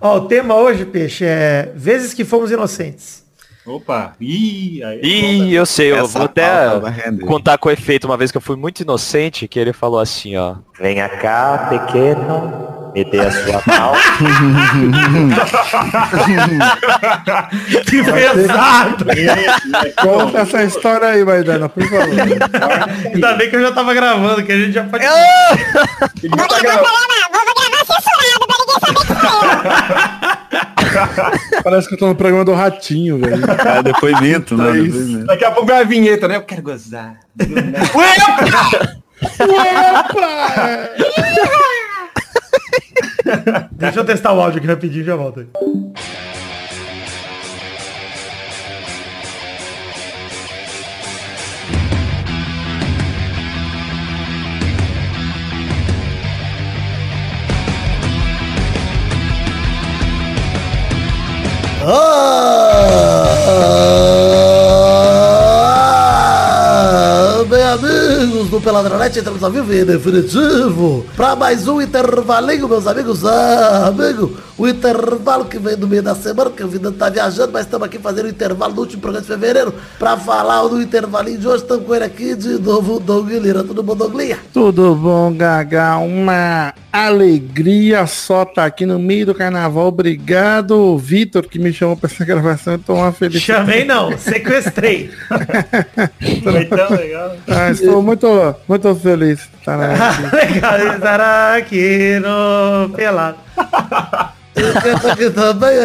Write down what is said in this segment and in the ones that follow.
Ó, o tema hoje, Peixe, é vezes que fomos inocentes. Opa, ih, aí, Ih, eu sei, eu vou até contar com efeito uma vez que eu fui muito inocente, que ele falou assim, ó. Venha cá, pequeno, me dê a sua mão. Que pesado! Conta essa história aí, Maidana, por favor. Ainda bem que eu já tava gravando, que a gente já pode... Ele já tá gravando. Parece que eu tô no programa do Ratinho, velho. É, depoimento, né? É. Depoimento. Daqui a pouco vem a vinheta, né? Eu quero gozar. Deixa eu testar o áudio aqui rapidinho e já volto aí. Ah, bem amigos do Peladronete, entramos ao vivo e definitivo para mais um intervalinho, meus amigos. Ah, amigo, o intervalo que vem no meio da semana, que a vida tá viajando, mas estamos aqui fazendo o intervalo do último programa de fevereiro para falar do intervalinho de hoje. Estamos com ele aqui de novo, o Doug Lira. Tudo bom, Doug Lira? Tudo bom, Gaga? Uma alegria só tá aqui no meio do carnaval. Obrigado, Vitor, que me chamou pra essa gravação. Eu tô uma felicidade. Chamei não, sequestrei. Foi tão legal. Ah, estou muito, muito feliz. Legal estar aqui no Pelado.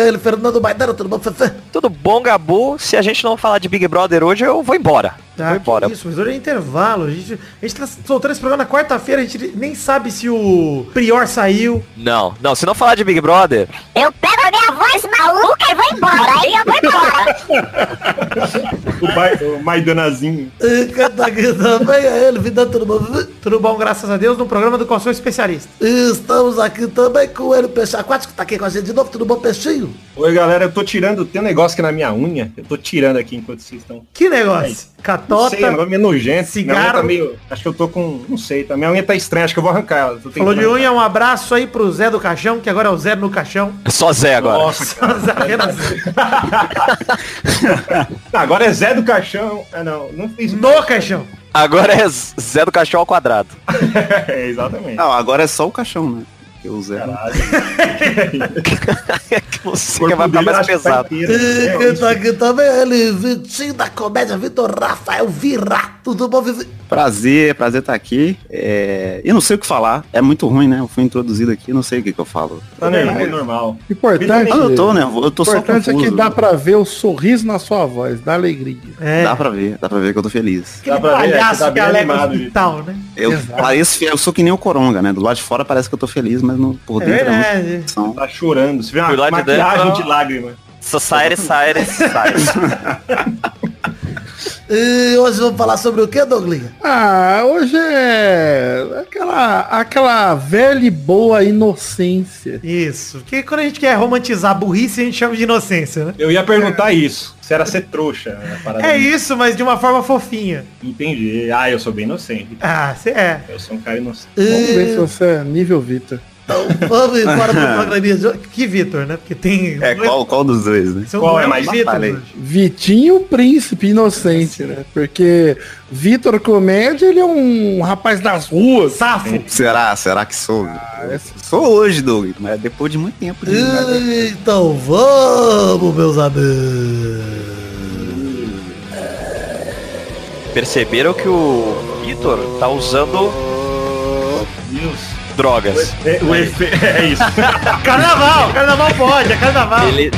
Ele, Fernando Maidana. Tudo bom, Fefe? Tudo bom, Gabu? Se a gente não falar de Big Brother hoje, eu vou embora. Tá, vou embora. isso, mas hoje é intervalo. A gente, a gente tá soltando esse programa na quarta-feira, a gente nem sabe se o Prior saiu. Não, não, se não falar de Big Brother, Eu pego a minha voz maluca e vou embora. Aí eu vou embora. O, o Maidanazinho. Ele, Vida. Tudo bom? Tudo bom, graças a Deus, no programa do qual sou especialista. Estamos aqui também com ele, Peixe Aquático, tá aqui com a gente de novo, tudo bom, Peixinho? Oi, galera, eu tô tirando, tem um negócio aqui na minha unha. Eu tô tirando aqui enquanto vocês estão. Que negócio? Não Catota. sei, é negócio meio nojento. Unha cigarro. tá meio. Acho que eu tô com. Não sei, tá? Minha unha tá estranha, acho que eu vou arrancar ela. Falou de unha, um abraço aí pro Zé do Caixão, que agora é o Zé no Caixão. só Zé agora. Nossa, cara. Zé Agora é Zé do Caixão. Ah, não, não fiz. no Caixão. Agora é Zé do Caixão ao quadrado. é, exatamente. Não, agora é só o caixão, né? Que o Zé. que você que vai ficar mais pesado. Tá aqui também é Vitinho da comédia, Vitor Rafael Vira. Tudo bom? Prazer, prazer estar aqui. É... Eu não sei o que falar. É muito ruim, né? Eu fui introduzido aqui, não sei o que, que eu falo. Tá normal, normal. Importante, Ah, eu tô, né? Eu tô só importante é confuso. que dá pra ver o sorriso na sua voz, da alegria. É, Dá pra ver, dá pra ver que eu tô feliz. aquele Dá pra ver, é, palhaço tá que hospital, né? Eu, pareço, eu sou que nem o Coronga, né? Do lado de fora parece que eu tô feliz, mas no, por É é verdade. Tá chorando. Você vê Por uma de dentro, maquiagem ó. de lágrima. Society, society, society. E hoje vamos falar sobre o que, Douglinha? Ah, hoje é aquela, aquela velha e boa inocência. Isso. Porque quando a gente quer romantizar a burrice, a gente chama de inocência, né? Eu ia perguntar isso. Se era ser trouxa. né. É isso, mas de uma forma fofinha. Entendi. Ah, eu sou bem inocente. Ah, você é. Eu sou um cara inocente. Vamos ver se você é nível Vitor. Então vamos embora pro programinha de hoje. Que Vitor, né? Porque tem. É, qual, qual dos dois, né? São qual é mais hoje. Vitinho, príncipe inocente, né? Porque Vitor Comédia, ele é um rapaz das ruas. Safo. Será? Será que sou? Sou hoje, Doug, mas depois de muito tempo. De... e, então vamos, meus amigos. Perceberam que o Vitor tá usando Deus. Drogas. É, o efe... é isso. Carnaval, carnaval pode, é carnaval. Ele,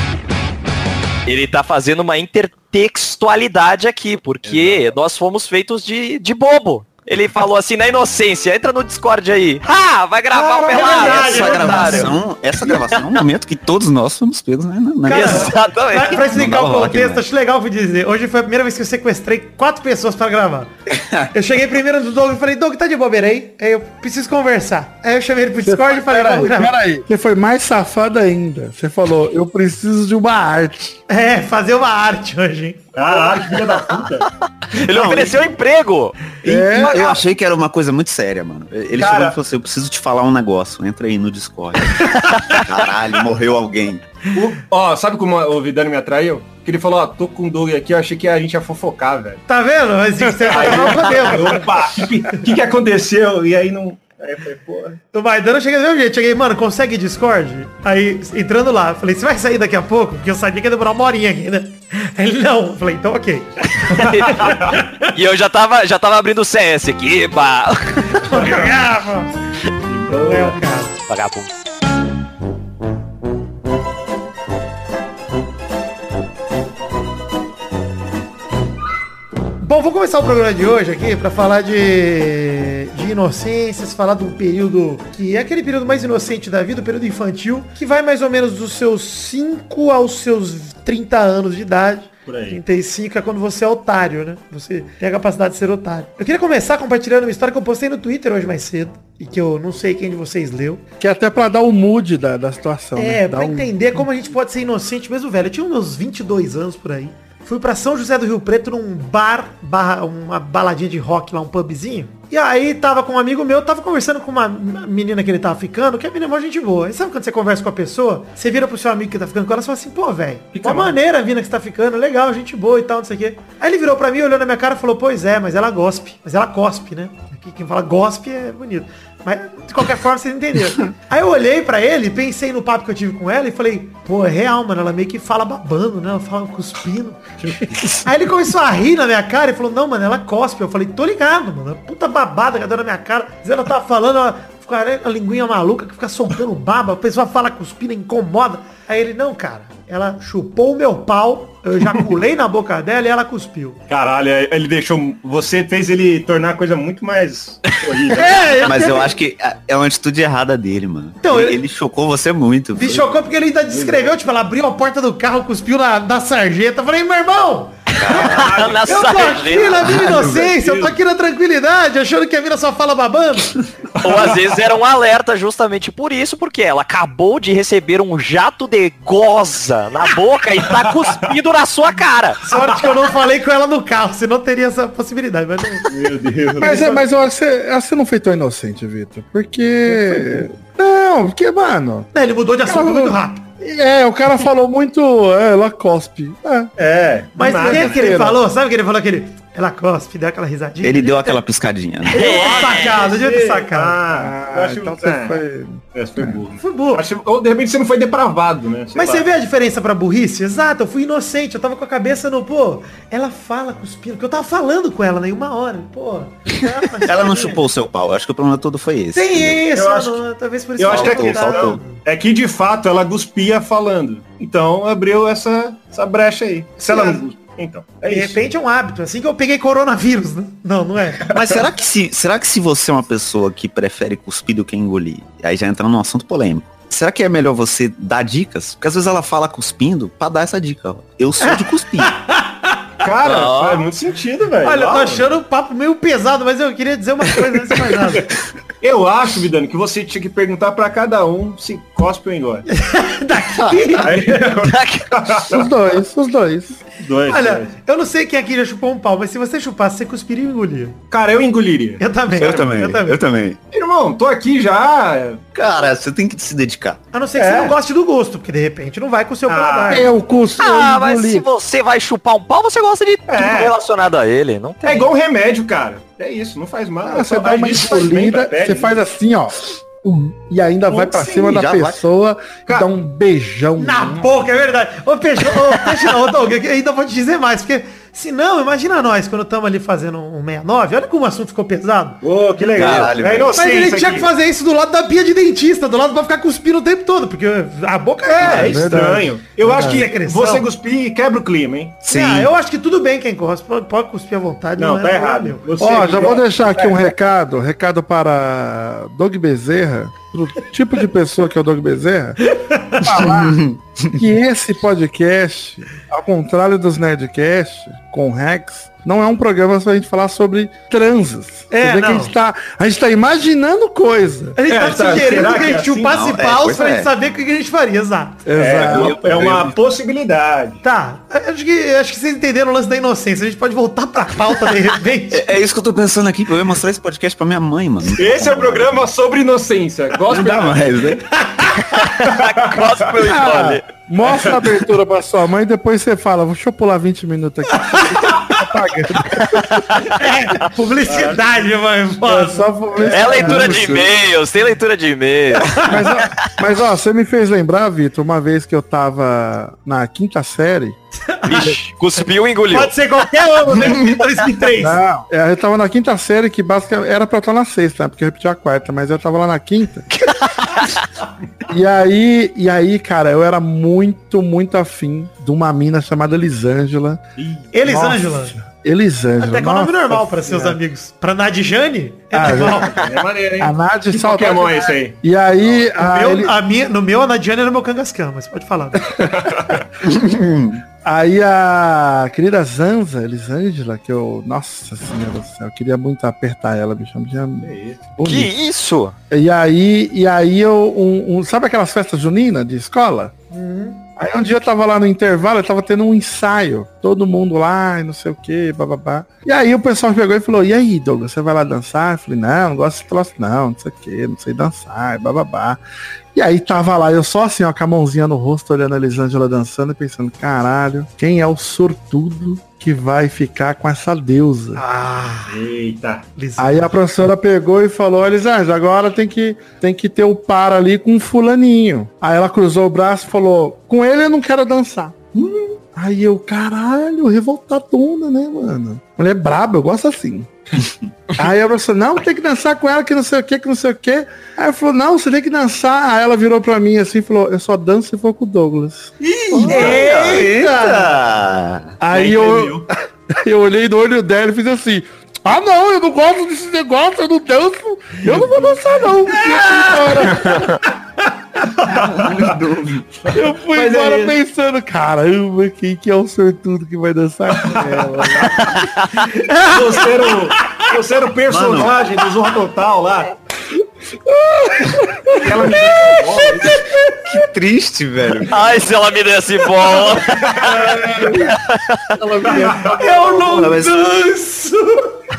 ele tá fazendo uma intertextualidade aqui, porque nós fomos feitos de, de bobo. Ele falou assim na inocência, entra no Discord aí. Ha! Vai gravar o Ah, é pelado. verdade, essa é gravação, essa gravação é um momento que todos nós fomos pegos, né? Na, na Cara, mesa. Pra, Exatamente. pra explicar o rock, contexto, né? acho legal o que dizer. Hoje foi a primeira vez que eu sequestrei quatro pessoas pra gravar. Eu cheguei primeiro no Doug e falei, Doug, tá de bobeira aí? Aí eu preciso conversar. Aí eu chamei ele pro Discord e falei, Peraí, vamos gravar. peraí. Você foi mais safado ainda. Você falou, eu preciso de uma arte. É, fazer uma arte hoje, hein? Caralho, filha da puta. Ele Não, ofereceu emprego. É, eu achei que era uma coisa muito séria, mano. Ele Cara- chegou e falou assim, eu preciso te falar um negócio. Entra aí no Discord. Caralho, morreu alguém. O- Ó, sabe como o Vidani me atraiu? Que ele falou, ó, tô com o Doug aqui, eu achei que a gente ia fofocar, velho. Tá vendo? Mas você Aí não podemos. Opa, o que, que, que aconteceu? E aí não. Aí eu falei, porra. O Maidana eu cheguei do mesmo jeito. Cheguei, mano, consegue Discord? Aí, entrando lá, falei, você vai sair daqui a pouco? Porque eu sabia que ia demorar uma horinha aqui, né? Aí Ele, não. Falei, então ok. E eu já tava, já tava abrindo o CS aqui, pá. Não é o caso. Vagabundo. Bom, vou começar o programa de hoje aqui pra falar de, de inocências, falar de um período que é aquele período mais inocente da vida, o período infantil, que vai mais ou menos dos seus 5 aos seus 30 anos de idade. Por aí. 35 é quando você é otário, né? Você tem a capacidade de ser otário. Eu queria começar compartilhando uma história que eu postei no Twitter hoje mais cedo. E que eu não sei quem de vocês leu. que é até pra dar o mood da, da situação, É, né? Pra um- entender como a gente pode ser inocente mesmo, velho. Eu tinha uns 22 anos por aí. Fui pra São José do Rio Preto num bar, barra, uma baladinha de rock lá, um pubzinho. E aí tava com um amigo meu, tava conversando com uma menina que ele tava ficando, que é menina mó gente boa. E sabe quando você conversa com a pessoa, você vira pro seu amigo que tá ficando com ela e fala assim, pô, velho, uma mal. maneira a mina que você tá ficando, legal, gente boa e tal, não sei o quê. Aí ele virou pra mim, olhou na minha cara e falou, pois é, mas ela gospe. Mas ela cospe, né? Aqui quem fala gospe é bonito. Mas, de qualquer forma, vocês entenderam. Aí eu olhei pra ele, pensei no papo que eu tive com ela e falei, pô, é real, mano. Ela meio que fala babando, né? Ela fala cuspindo. Aí ele começou a rir na minha cara e falou, não, mano, ela cospe. Eu falei, tô ligado, mano. É Puta babada que deu na minha cara. Ela tava falando, ela fica a linguinha maluca que fica soltando baba. A pessoa fala cuspindo, incomoda. Aí ele, não, cara, ela chupou o meu pau, eu ejaculei na boca dela e ela cuspiu. Caralho, ele deixou. Você fez ele tornar a coisa muito mais horrível. É, eu- Mas eu acho que é uma atitude errada dele, mano. Então, ele, ele- ele chocou você muito. Me Foi- chocou porque ele ainda descreveu, tipo, ela abriu a porta do carro, cuspiu na, na sarjeta. Eu falei, meu irmão, Na eu tô aqui na minha inocência, eu tô aqui na tranquilidade, achando que a mina só fala babando. Ou às vezes era um alerta justamente por isso, porque ela acabou de receber um jato de goza na boca e tá cuspindo na sua cara. Sorte que eu não falei com ela no carro, senão teria essa possibilidade. Mas não... Meu Deus. Mas, é, mas eu acho que você, você não foi tão inocente, Vitor. Porque. Não, porque, mano. Não, ele mudou de assunto muito rápido. É, o cara falou muito. É, ela cospe. É. É. Mas o que, que ele falou? Sabe o que ele falou? Aquele, ela cospe, deu aquela risadinha. Ele deu aquela piscadinha. Né? Uma sacada, devia ter sacado. Ah, eu acho então que você é, foi. Essa foi burro. Foi burro. Acho- Ou de repente você não foi depravado, né? Sei Mas lá. você vê a diferença pra burrice? Exato, eu fui inocente, eu tava com a cabeça no, pô, ela fala cuspindo, porque eu tava falando com ela, né, uma hora, pô. Ela não chupou o seu pau. Acho que o problema todo foi esse. Tem isso, Eu acho não, talvez por isso Eu acho que é faltou, que, faltou. é que de fato ela cuspia falando. Então abriu essa, essa brecha aí. Se ela não então. É De isso. repente é um hábito, assim que eu peguei coronavírus, né? Não, não é. Mas será que, se, será que se você é uma pessoa que prefere cuspir do que engolir, aí já entra num assunto polêmico, será que é melhor você dar dicas? Porque às vezes ela fala cuspindo pra dar essa dica. ó. Eu sou de cuspir. Cara, Ó. faz muito sentido, velho. Olha, eu tô achando o papo meio pesado, mas eu queria dizer uma coisa antes de mais nada. Eu acho, Vidano, que você tinha que perguntar pra cada um se cospe ou engole. Daqui. Aí, Os dois, os dois. dois, Olha, dois. eu não sei quem aqui já chupou um pau, mas se você chupasse, você cuspiria e engolia. Cara, eu engoliria. Eu também. Eu também, Eu também. eu também. Irmão, tô aqui já. Cara, você tem que se dedicar. A não ser que É. você não goste do gosto, porque de repente não vai com o seu Ah. paladar. Eu cuspo, Ah, mas se você vai chupar um pau, você gosta de tudo É. relacionado a ele. Não tem. É igual um remédio, cara. É isso, não faz mal. Ah, você Só dá uma pele, você né? faz assim, ó. um, E ainda vai pra Sim, cima da vai. pessoa e Cara, dá um beijão. Na boca, é verdade. Ô, Peixe, ô, não, ô, Doug, eu ainda vou te dizer mais, porque se não, imagina nós, quando estamos ali fazendo um 69, olha como o assunto ficou pesado. Ô, que legal. Caralho, é velho. Mas ele tinha aqui. que fazer isso do lado da pia de dentista, do lado pra ficar cuspindo o tempo todo, porque a boca É, é Verdade. estranho. Eu acho que você cuspir quebra o clima, hein? Sim. Ah, eu acho que tudo bem quem cospe, pode, pode cuspir à vontade. Não, é tá nada, errado. meu. Você Ó, já vou deixar aqui um recado, recado para Doug Bezerra, pro tipo de pessoa que é o Doug Bezerra, falar que esse podcast, ao contrário dos Nerdcast, com o Rex, não é um programa pra gente falar sobre transes. É, Você vê que a não. gente tá, a gente tá imaginando coisa. A gente É, tá, tá, sugerindo será que a é gente assim? chupasse Não, é, paus pois pra é. gente saber o que a gente faria, exato. É, Exato. é uma possibilidade. Tá, acho que, acho que vocês entenderam o lance da inocência. A gente pode voltar pra pauta de repente. É, é isso que eu tô pensando aqui, pra eu mostrar esse podcast pra minha mãe, mano. Esse é o programa sobre inocência. Não Gospel dá mais, né? Gospel Ah, Story. Mostra a abertura pra sua mãe e depois você fala, deixa eu pular 20 minutos aqui. É, publicidade, mãe. É foda. só publicidade. É leitura de e-mails, tem leitura de e-mails. Mas, ó, mas ó, você me fez lembrar, Vitor, uma vez que eu tava na quinta série. Vixe, cuspiu e engoliu. Pode ser qualquer ano, né? 2003. Não, é, eu tava na quinta série, que basicamente era pra eu estar na sexta, né, porque eu repeti a quarta, mas eu tava lá na quinta. e aí, e aí, cara, eu era muito, muito afim de uma mina chamada Elisângela. Elisângela. Nossa, Elisângela. Até que é o nome normal para seus amigos. Pra Nadjane, é Ah, normal. É maneiro, hein? A Que saudade. Pokémon é esse aí? E aí, No a meu, Eli- a minha, no meu, a Nadiane era meu Kangaskhan, mas pode falar. aí a querida Zanza, Elisângela, que eu, nossa senhora do céu, eu queria muito apertar ela, bicho. Já... Que bonito. isso? E aí, e aí eu, um, um- sabe aquelas festas juninas de escola? Aí um dia eu tava lá no intervalo, eu tava tendo um ensaio, todo mundo lá não sei o que, bababá. E aí o pessoal pegou e falou, e aí, Douglas, você vai lá dançar? Eu falei, não, não gosto desse troço não, não sei o que, não sei dançar, bababá. E aí tava lá, eu só assim, ó, com a mãozinha no rosto, olhando a Elisângela dançando e pensando, caralho, quem é o sortudo que vai ficar com essa deusa? Ah, Eita. Elisângela. Aí a professora pegou e falou, Elisângela, agora tem que, tem que ter o par ali com o fulaninho. Aí ela cruzou o braço e falou, com ele eu não quero dançar. Hum. Aí eu, caralho, revoltadona, né, mano? Mulher braba, eu gosto assim. Aí a professora, não, tem que dançar com ela, que não sei o que, que não sei o que. Aí ela falou, não, você tem que dançar. Aí ela virou pra mim assim e falou, eu só danço se for com o Douglas. Eita! Aí eu, eu olhei no olho dela e fiz assim. Ah não, eu não gosto desse negócio, eu não danço, eu não vou dançar não. Eu fui Mas é embora isso. pensando, caramba, quem que é o sortudo que vai dançar com ela? Você era o, você era o personagem do Zorro Total lá. Menina com bola, Que triste, velho. Ai, se ela me desse bola. Eu não Não, danço!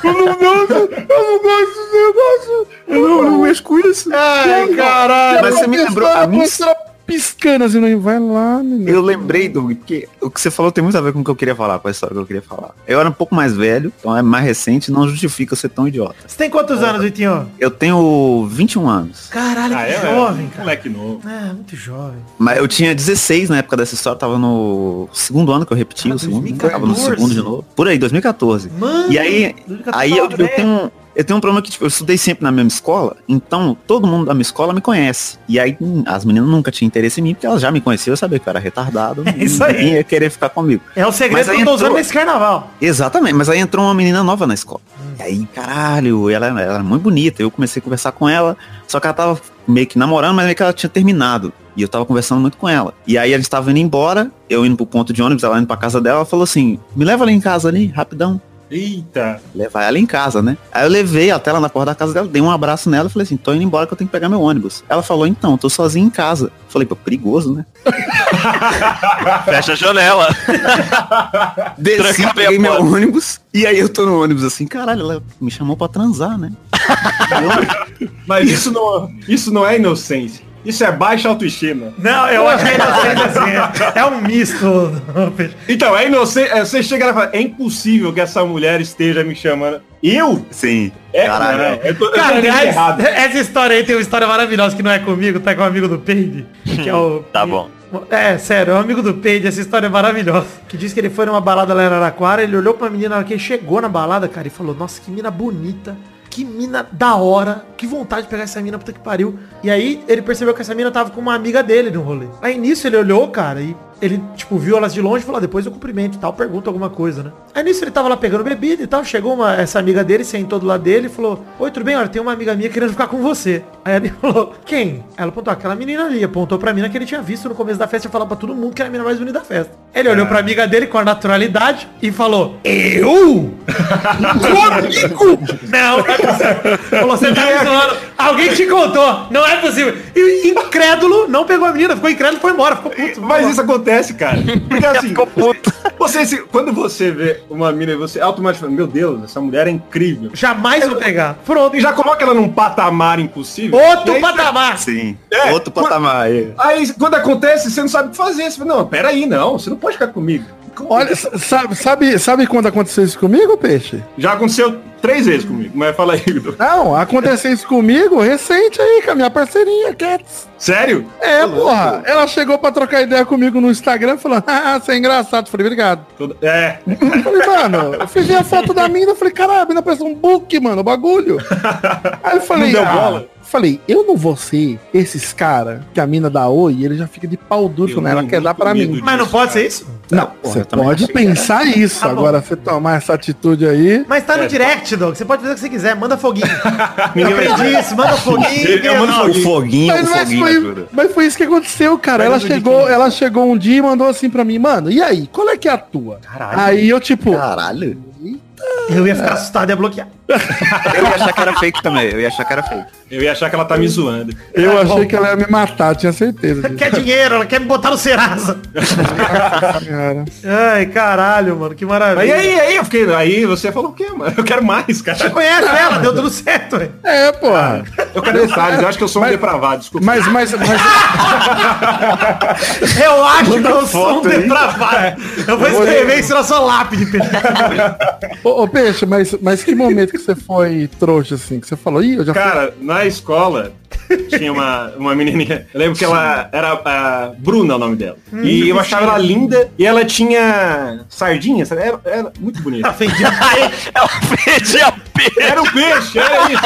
Eu não gosto, eu não gosto desse negócio. Eu não, eu não mexo com isso. Ai, caralho. Mas você me lembrou, a minha- piscando assim, não vai lá, menino. Eu lembrei, Doug, porque o que você falou tem muito a ver com o que eu queria falar, com a história que eu queria falar. Eu era um pouco mais velho, então é mais recente, não justifica eu ser tão idiota. Você tem quantos anos, Vitinho? Eu tenho 21 anos, Caralho, Ah, que é, jovem, é, cara. moleque novo. É, muito jovem. mas eu tinha 16 na época dessa história, tava no segundo ano que eu repeti, Ah, o segundo, 2014. tava no segundo de novo. Por aí, 2014. Mano, E aí, 2014 aí eu, eu tenho eu tenho um problema que tipo, eu estudei sempre na mesma escola, então todo mundo da minha escola me conhece. E aí hum, as meninas nunca tinham interesse em mim, porque elas já me conheciam, eu sabia que eu era retardado, É isso aí. ia querer ficar comigo. É o segredo que eu tô usando nesse carnaval. Exatamente, mas aí entrou uma menina nova na escola. Hum. E aí, caralho, ela, ela era muito bonita. Eu comecei a conversar com ela, só que ela tava meio que namorando, mas meio que ela tinha terminado. E eu tava conversando muito com ela. E aí eles estavam indo embora, eu indo pro ponto de ônibus, ela indo pra casa dela, ela falou assim, me leva ali em casa ali, rapidão. Eita. Levar ela em casa, né? Aí eu levei até ela na porta da casa dela, dei um abraço nela e falei assim, tô indo embora que eu tenho que pegar meu ônibus. Ela falou, então, tô sozinho em casa. Falei, pô, perigoso, né? Fecha a janela. Desci, Tranca peguei meu ônibus, e aí eu tô no ônibus assim, caralho, ela me chamou pra transar, né? Mas isso não, isso não é inocência. Isso é baixa autoestima. Não, eu acho que é inocente assim. É um misto. Então, é inocente. é, Você chega lá e fala, é impossível que essa mulher esteja me chamando. Eu? Sim. É, Caralho. não, eu tô, eu tô Cara, entendendo aliás, errado. essa história aí tem uma história maravilhosa que não é comigo, tá com um amigo do Peide, que é o... Tá bom. É, sério, é um amigo do Peide, essa história é maravilhosa. Que diz que ele foi numa balada lá em Araraquara, ele olhou pra menina na hora que ele chegou na balada, cara, e falou, nossa, que mina bonita, que mina da hora, que vontade de pegar essa mina, puta que pariu. E aí ele percebeu que essa mina tava com uma amiga dele no rolê. Aí nisso ele olhou, cara, e ele, tipo, viu elas de longe e falou, ah, depois eu cumprimento e tal, pergunta alguma coisa, né? Aí nisso ele tava lá pegando bebida e tal, chegou uma, essa amiga dele, sentou do lado dele e falou, oi, tudo bem? Olha, tem uma amiga minha querendo ficar com você. Aí ele falou, quem? Ela apontou, aquela menina ali, apontou pra mina que ele tinha visto no começo da festa e falou pra todo mundo que era a menina mais bonita da festa. Ele olhou pra amiga dele com a naturalidade e falou, eu? Comigo? Não, não é possível. Falou, você tá me zoando. Alguém te contou. Não é possível. E incrédulo, não pegou a menina, ficou incrédulo e foi embora, ficou puto. Mas isso acontece, cara. Porque assim, Ficou puto. você, se- quando você vê uma mina e você automaticamente, meu Deus, essa mulher é incrível. Jamais vou pegar. Pronto. E já coloca ela num patamar impossível. Outro aí, patamar. Sim. É, Outro quando- patamar aí. Aí quando acontece, você não sabe o que fazer. Você fala, não, peraí, não, você não pode ficar comigo. Olha, s- sabe, sabe, sabe quando aconteceu isso comigo, Peixe? Já aconteceu três vezes comigo, mas fala aí, Guido. Não, aconteceu isso comigo recente aí, com a minha parceirinha, Cats. Sério? É, porra. Ela chegou pra trocar ideia comigo no Instagram falando, ah, você é engraçado. Falei, obrigado. Toda- É. Falei, mano, eu ver a foto da mina, falei, caralho, a mina parece um book, mano, o bagulho. Aí eu falei, Não deu ah, bola? Falei, eu não vou ser esses cara que a mina dá oi e ele já fica de pau duro, Eu né? Ela quer dar pra mim. Mas não pode ser isso? Não, você eu pode que pensar isso. Tá. Agora, você tomar essa atitude aí. Mas tá no É, direct, Dog. Você pode fazer o que você quiser. Manda foguinho. Ninguém vai- Aprendi isso. Manda foguinho. Eu mando não. O foguinho, Mas, o mas foguinho foi, mas foi isso que aconteceu, cara. Mas Ela chegou, quem? ela chegou um dia e mandou assim pra mim, mano, e aí? Qual é que é a tua? Caralho. Aí eu, tipo, Caralho. Eu ia ficar assustado e ia bloquear. Eu ia achar que era fake também. Eu ia achar que era fake. Eu ia achar que ela tá me zoando. eu achei que ela ia me matar, tinha certeza disso. Quer dinheiro, ela quer me botar no Serasa. Ai, caralho, mano. Que maravilha. Aí, aí, aí, eu fiquei. Aí você falou o quê, mano? Eu quero mais, Você cara. conhece ela, deu tudo certo, velho. É, porra. Eu quero detalhes, eu acho que eu sou um Mas- depravado, desculpa. Mas, mas, mas, Eu acho que eu sou um aí. depravado. Eu vou escrever isso na sua lápide, Pedro. ô, ô, Peixe, mas, mas que momento que você foi trouxa, assim? Que você falou, ih, eu já fui... Cara, na escola tinha uma, uma menininha. Eu lembro que ela era a Bruna o nome dela. e eu achava ela linda e ela tinha sardinha, sabe? Era, era muito bonita. É o peixe, é o peixe. Era um peixe, era isso.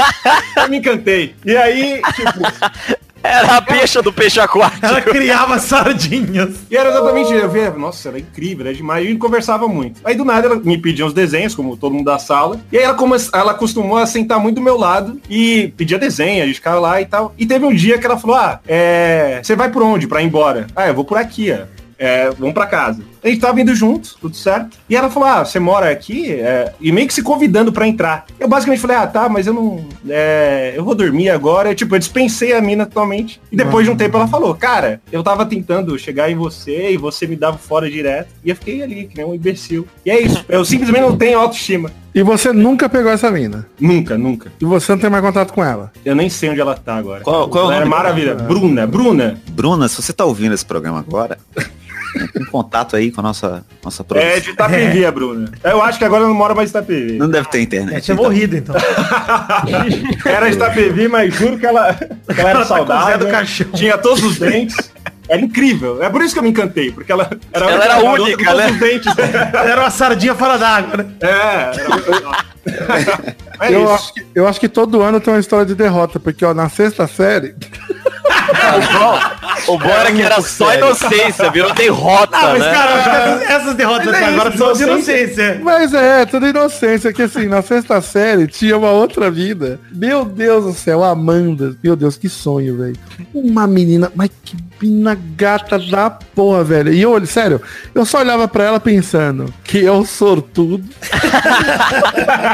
Eu me encantei. E aí, tipo, Era a peixa do peixe aquático. Ela criava sardinhas. e era exatamente, eu via, nossa, ela é incrível, era demais. E a gente conversava muito. Aí do nada ela me pedia uns desenhos, como todo mundo da sala. E aí ela, come... ela costumou a sentar muito do meu lado e pedia desenho, a gente ficava lá e tal. E teve um dia que ela falou, ah, é... você vai por onde pra ir embora? Ah, eu vou por aqui, ó. É, vamos pra casa. A gente tava indo junto, tudo certo. E ela falou, ah, você mora aqui? É, e meio que se convidando pra entrar. Eu basicamente falei, ah, tá, mas eu não... é, eu vou dormir agora. Tipo, eu dispensei a mina totalmente. E depois de um tempo ela falou, cara, eu tava tentando chegar em você e você me dava fora direto. E eu fiquei ali, que nem um imbecil. E é isso. Eu simplesmente não tenho autoestima. E você nunca pegou essa mina. Nunca, nunca. E você não tem mais contato com ela. Eu nem sei onde ela tá agora. Qual- qual é o é nome maravilha. Bruna, Bruna. Bruna, se você tá ouvindo esse programa agora, entre em contato aí com a nossa, nossa É produção. de Itapevi, a Bruna. Eu acho que agora ela não mora mais em Itapevi. Não deve ter É, internet. tinha então. morrido, então. Era de Itapevi, mas juro que ela, que ela era Ela tá saudável. do Caixão. Tinha todos os dentes. Era incrível. É por isso que eu me encantei, porque ela era, Ela era única, todos né? os dentes. Era uma sardinha fora d'água, né? É, era... é eu, acho que, eu acho que todo ano tem uma história de derrota, porque ó, na sexta série, O bom era que era só sério. inocência, virou derrota, Ah, mas né? cara, essas, derrotas Mas é até agora isso, são de inocência. Mas é, tudo inocência, que assim, na sexta série tinha uma outra vida. Meu Deus do céu, Amanda. Meu Deus, que sonho, velho. Uma menina, mas que menina gata da porra, velho. E eu, olho, sério, eu só olhava pra ela pensando que eu sortudo.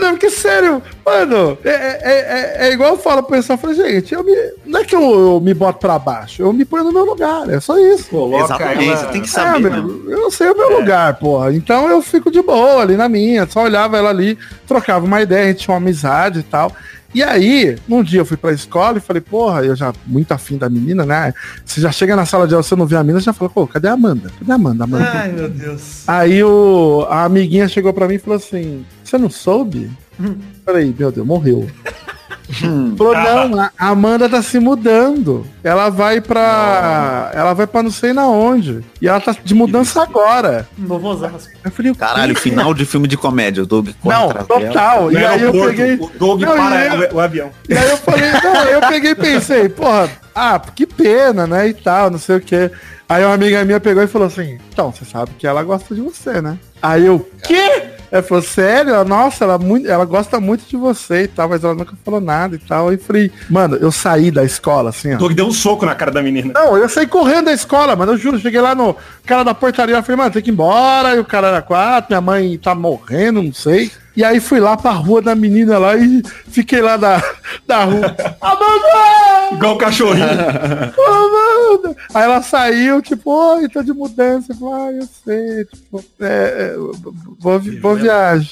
Não, porque sério, mano, é, é, é, é igual eu falo pro pessoal, eu falo, gente, eu me, não é que eu, eu me boto pra baixo, eu me ponho no meu lugar, é só isso. Coloca Exatamente, ela- você tem que É, saber, meu, mano. eu sei o meu lugar, porra. Então eu fico de boa ali na minha. Só olhava ela ali, trocava uma ideia, a gente tinha uma amizade e tal. E aí, num dia eu fui pra escola e falei, porra, eu já muito afim da menina, né? Você já chega na sala de aula, você não vê a menina, você já fala, pô, cadê a Amanda? Cadê a Amanda? Amanda? Ai, meu Deus. Aí o, a amiguinha chegou pra mim e falou assim, você não soube? Falei, meu Deus, morreu. Falou, não, a Amanda tá se mudando. Ela vai pra. Ela vai pra não sei na onde. E ela tá de mudança agora. Novo Osasco. Eu falei, o? Caralho, final de filme de comédia. O Doug Não, total. E aí eu peguei. O Doug Não, para e o, o avião. E aí eu falei, não, eu peguei e pensei, porra, ah, que pena, né? E tal, não sei o que. Aí uma amiga minha pegou e falou assim, então, você sabe que ela gosta de você, né? Aí eu, quê? Ela falou, sério? Ela, Nossa, ela, muito, ela gosta muito de você e tal, mas ela nunca falou nada e tal. Aí falei, mano, eu saí da escola, assim, ó. Doug deu um soco na cara da menina. Não, eu saí correndo da escola, mas eu juro, cheguei lá no cara da portaria, eu falei, mano, tem que ir embora, e o cara era quatro, minha mãe tá morrendo, não sei. E aí fui lá pra rua da menina lá e fiquei lá da, da rua. Amanda! Igual o cachorrinho. Amanda! Aí ela saiu, tipo, oi, tô de mudança. Eu falei, ah, eu sei, tipo, é, é, boa, vi- boa viagem.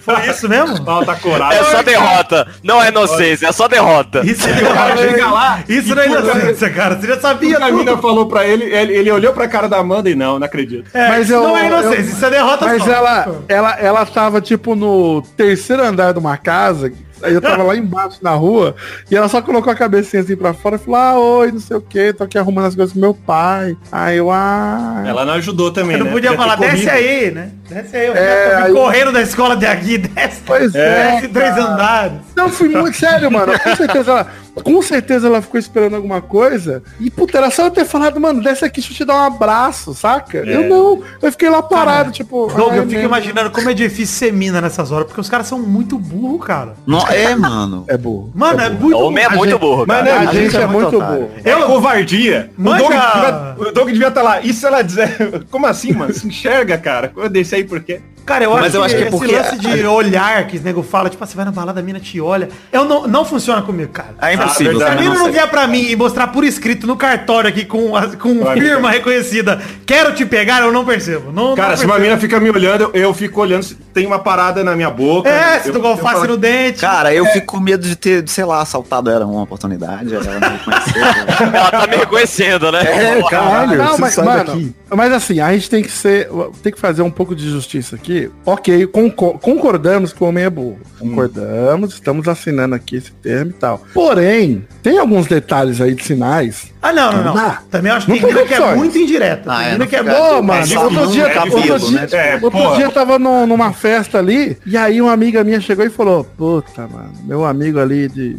Foi isso mesmo? Falta coragem. É só derrota. Não é inocência, é só derrota. Isso, cara chega lá isso não é inocência, cara. Você já sabia a mina falou pra ele, ele, ele olhou pra cara da Amanda e não, não acredito. É, Mas isso eu- não é inocência, eu- isso é derrota Mas só. ela, ela, ela tava, tipo, no terceiro andar de uma casa. Aí eu tava lá embaixo na rua e ela só colocou a cabecinha assim pra fora e falou, ah, oi, não sei o que, tô aqui arrumando as coisas com meu pai. Aí eu, ah. Ela não ajudou também, Eu não né? podia falar, desce aí, né? Desce aí. Eu É, já tô aí- correndo da escola de aqui, desce. Pois é. Desce três andares. Não, fui muito sério, mano. Com certeza ela, com certeza ela ficou esperando alguma coisa. E, puta, era só eu ter falado, mano, desce aqui, deixa eu te dar um abraço, saca? Eu não. Eu fiquei lá parado, tipo. Doug, eu fico né? imaginando como é difícil ser mina nessas horas, porque os caras são muito burros, cara. Não, é, mano. É burro. Mano, é, burro. muito Homem é burro. muito burro, Mas, cara. né, A gente é muito burro. É covardia. O Manja- Doug, devia, o Doug devia estar lá. E se ela dizer. Como assim, mano? Se enxerga, cara. Eu desci aí por quê? Cara, eu Mas acho eu que acho que é esse porque- lance de olhar que os nego fala, tipo, ah, você vai na balada, a mina te olha. Eu não, não funciona comigo, cara. É impossível. Ah, Se a mina não vier pra mim e mostrar por escrito no cartório aqui com, a- com Vai, firma cara. reconhecida, quero te pegar, eu não percebo. Não, Cara, não se uma percebo. mina fica me olhando, eu, eu fico olhando se tem uma parada na minha boca. É, eu, se tu com alface no dente. Cara, eu fico com medo de ter, sei lá, assaltado ela uma oportunidade, ela não reconheceu. Ela tá me reconhecendo, né? É, caralho, Não, você mas, mano, mas assim, a gente tem que ser. Tem que fazer um pouco de justiça aqui. Ok, conco- concordamos que o homem é burro. Concordamos, estamos assinando aqui esse termo e tal. Porém, tem alguns detalhes aí de sinais. Ah, não, não, não. Não. Também acho que Não tem mina que é muito indireta. Ah, tem é, que é muito... Ô, mano, tipo, outro dia, é outro dia, né? É, outro dia eu tava num- numa festa ali, e aí uma amiga minha chegou e falou, puta, mano, meu amigo ali de,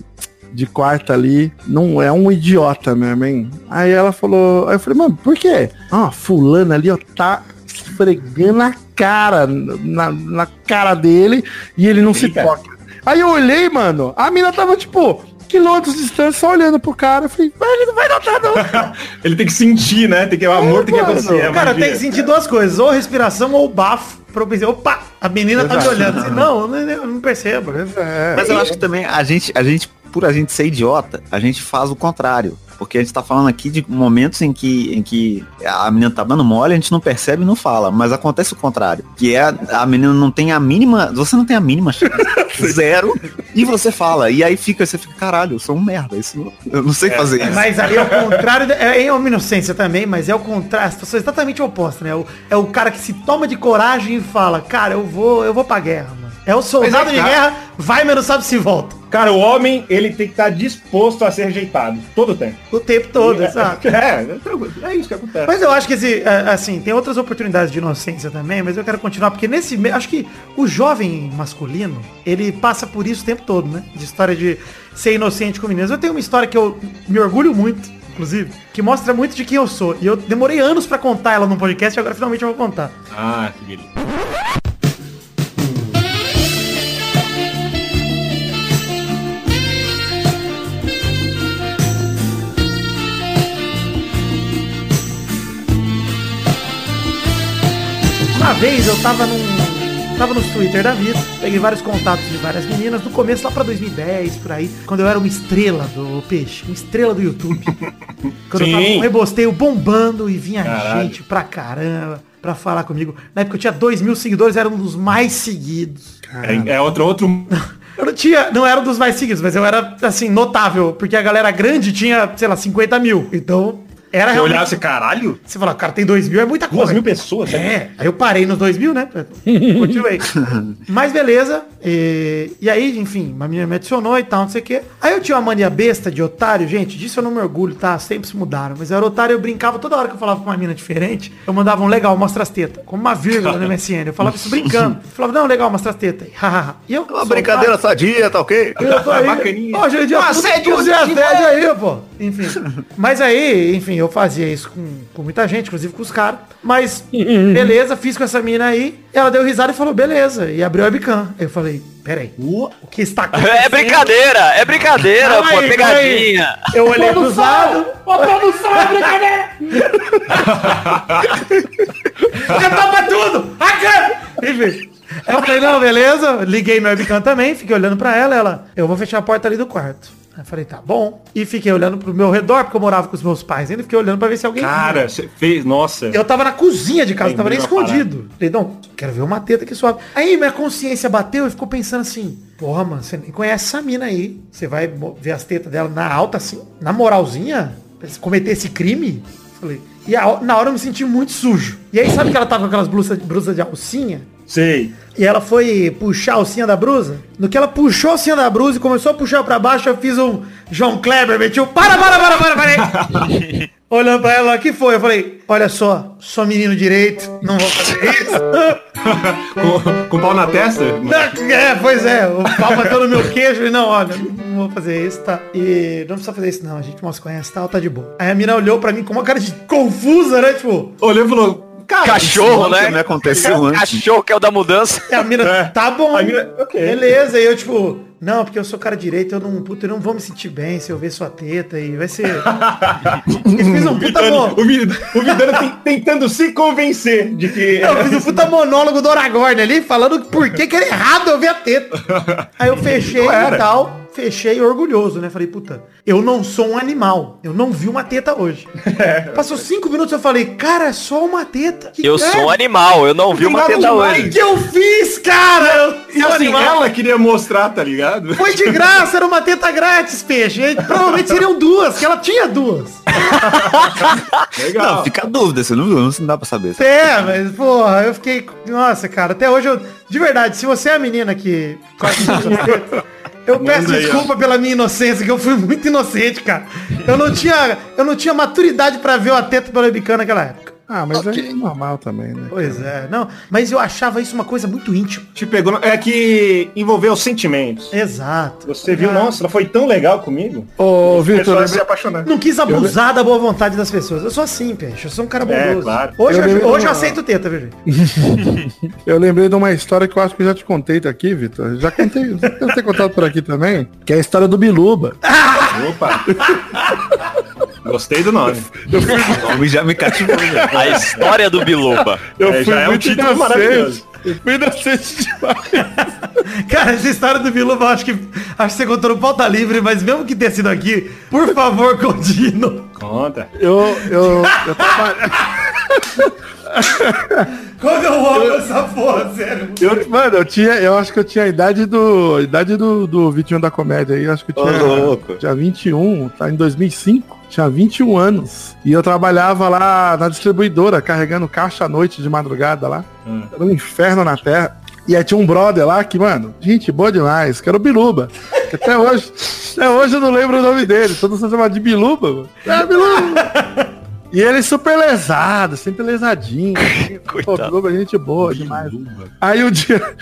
de quarta ali não é um idiota mesmo, hein? Aí ela falou, aí eu falei, mano, por quê? Ah, fulano ali, ó, tá esfregando a cara, na, na cara dele, e ele não se Eita. toca. Aí eu olhei, mano, a mina tava, tipo, quilômetros de distância, só olhando pro cara, eu falei, vai, ele não vai notar não. Ele tem que sentir, né? Tem que, o amor tem que acontecer. é Cara, tem que sentir duas coisas, ou respiração ou bafo, pra eu pensar, opa, a menina tá me Exato. olhando. Assim, não, eu não, percebo. É. Mas eu acho que também a gente, a gente, por a gente ser idiota, a gente faz o contrário. Porque a gente tá falando aqui de momentos em que, em que a menina tá dando mole, a gente não percebe e não fala. Mas acontece o contrário. Que é a menina não tem a mínima. Você não tem a mínima chance. Zero. E você fala. E aí fica, você fica, caralho, eu sou um merda. Isso, eu não sei fazer isso. Mas ali é o contrário, é, é uma inocência também, mas é o contrário, a situação é exatamente oposta, né? É o, é o cara que se toma de coragem e fala, cara, eu vou, eu vou pra guerra, mano. É o soldado é, de guerra, vai, mas não sabe se volta. Cara, o homem, ele tem que estar disposto a ser rejeitado. Todo o tempo. O tempo todo? É, é, tranquilo. é isso que acontece. Mas eu acho que esse, é, assim, tem outras oportunidades de inocência também, mas eu quero continuar, porque nesse meio, acho que o jovem masculino, ele passa por isso o tempo todo, né? De história de ser inocente com meninas. Eu tenho uma história que eu me orgulho muito, inclusive, que mostra muito de quem eu sou. E eu demorei anos pra contar ela no podcast, e agora finalmente eu vou contar. Ah, que beleza. Uma vez eu tava num. Tava nos Twitter da vida, peguei vários contatos de várias meninas, no começo lá pra 2010, por aí, quando eu era uma estrela do peixe, uma estrela do YouTube. quando eu tava Sim. com o rebosteio bombando e vinha Caralho. gente pra caramba pra falar comigo. Na época eu tinha 2 mil seguidores, era um dos mais seguidos. É, é outro, outro. Eu não tinha, não era um dos mais seguidos, mas eu era, assim, notável, porque a galera grande tinha, sei lá, 50 mil. Então, Era Você realmente... olhava assim, caralho? Você fala, cara, tem dois mil, é muita Duas coisa. mil pessoas? É, aí eu parei nos dois mil, né? Continuei. Mas beleza. E, e aí, enfim, uma menina me adicionou e tal, não sei o quê. Aí eu tinha uma mania besta de otário, gente, disso eu não me orgulho, tá? Sempre se mudaram. Mas eu era otário, eu brincava toda hora que eu falava com uma menina diferente, eu mandava um legal, mostra as tetas. Como uma vírgula no MSN. Eu falava isso brincando. Eu falava, não, legal, mostra as tetas. E eu, Uma brincadeira sadia, tá ok? eu tô aí. bacaninha. Ó, gente, assédio, assédio, assédio, assédio aí, pô. Enfim. Mas aí, enfim, eu fazia isso com, com muita gente, inclusive com os caras. Mas, beleza, fiz com essa mina aí. Ela deu risada e falou, beleza. E abriu a webcam. Eu falei, peraí. O que está acontecendo? É brincadeira, é brincadeira, pô, aí, é pegadinha. aí. Eu olhei pros lados. Já topa tudo! Enfim. Aí eu falei, não, beleza. Liguei meu webcam também, fiquei olhando pra ela, ela, eu vou fechar a porta ali do quarto. Aí eu falei, tá bom. E fiquei olhando pro meu redor, porque eu morava com os meus pais ainda, fiquei olhando pra ver se alguém Cara, você fez, nossa. eu tava na cozinha de casa, tava nem escondido. Falei, não, quero ver uma teta que suave. Aí minha consciência bateu e ficou pensando assim, porra, mano, você nem conhece essa mina aí. Você vai ver as tetas dela na alta, assim, na moralzinha, cometer esse crime? Falei, e a- na hora eu me senti muito sujo. E aí sabe que ela tava com aquelas blusas, blusas de alcinha? Sei. E ela foi puxar a alcinha da brusa. No que ela puxou a alcinha da brusa e começou a puxar pra baixo, eu fiz um João Kleber, meti um para, para, para, para, para aí. Olhando pra ela, o que foi? Eu falei, olha só, sou menino direito, não vou fazer isso. Com, com pau na testa? Não, é, pois é, o pau bateu no meu queijo e não, olha, não vou fazer isso, tá? E não precisa fazer isso não, a gente se conhece, tal, tá de boa. Aí a mina olhou pra mim com uma cara de confusa, né? Tipo, Olhou e falou, cara, Cachorro, Isso né? me aconteceu antes. Cachorro que é o da mudança. E a mina, É. tá bom. Mina, ok. Beleza, e eu tipo, não, porque eu sou cara direito, eu não, puta, eu não vou me sentir bem se eu ver sua teta e vai ser. e fiz um puta Vidano, o, Vid- o Vidano tem- tentando se convencer de que... Eu fiz um puta monólogo do Aragorn ali, falando por que que era errado eu ver a teta. Aí eu fechei Não e tal, fechei orgulhoso, né? Falei, puta, eu não sou um animal. Eu não vi uma teta hoje. Passou cinco minutos, eu falei, cara, é só uma teta. Que Eu é? sou um animal, eu não vi uma teta demais. hoje. que eu fiz, cara? Eu E assim, animal. ela queria mostrar, tá ligado? Foi de graça, era uma teta grátis, peixe. E provavelmente seriam duas, que ela tinha duas. Legal. Não, fica a dúvida, você não viu, não dá pra saber. É, mas, porra, eu fiquei. Nossa, cara, até hoje eu. De verdade, se você é a menina que. Eu peço Manda aí, desculpa pela minha inocência, que eu fui muito inocente, cara. Eu não tinha, eu não tinha maturidade pra ver uma teta pela webcam naquela época. Ah, mas é normal também, né? Pois é, não. Mas eu achava isso uma coisa muito íntima. Te pegou... É que envolveu sentimentos. Exato. Você viu, Ah, nossa, ela foi tão legal comigo. Ô, Vitor, Pessoas se apaixonar. Não quis abusar da boa vontade das pessoas. Eu sou assim, peixe. Eu sou um cara É, bondoso. claro. Hoje, Eu eu, hoje eu aceito teta, viu, gente? eu lembrei de uma história que eu acho que eu já te contei aqui, Vitor. Já contei, já devo ter contado por aqui também, que é a história do Biluba. Opa. Gostei do nome. O nome já me cativou. já. A história do Biluba. Eu É, fui já é um título inocente. maravilhoso. Eu fui inocente demais. Cara, essa história do Biluba, eu acho que, acho que você contou no pauta livre, mas mesmo que tenha sido aqui, por favor, continue. Conta. Eu, eu, eu trabalhava... Quando eu amo essa porra, sério. Eu, mano, eu tinha, eu acho que eu tinha a idade do, a idade do, do Vitinho da Comédia aí, acho que eu Ô, tinha, louco. tinha 21, tá em 2005, tinha 21 anos. E eu trabalhava lá na distribuidora, carregando caixa à noite de madrugada lá. Hum. Era um inferno na terra. E aí tinha um brother lá que, mano, gente boa demais, que era o Biluba. Que até hoje, até hoje eu não lembro o nome dele, todo mundo chama de Biluba, mano. É, Biluba. E ele super lesado, sempre lesadinho. Pô, Coitado. Biluba, gente boa demais. Aí o dia.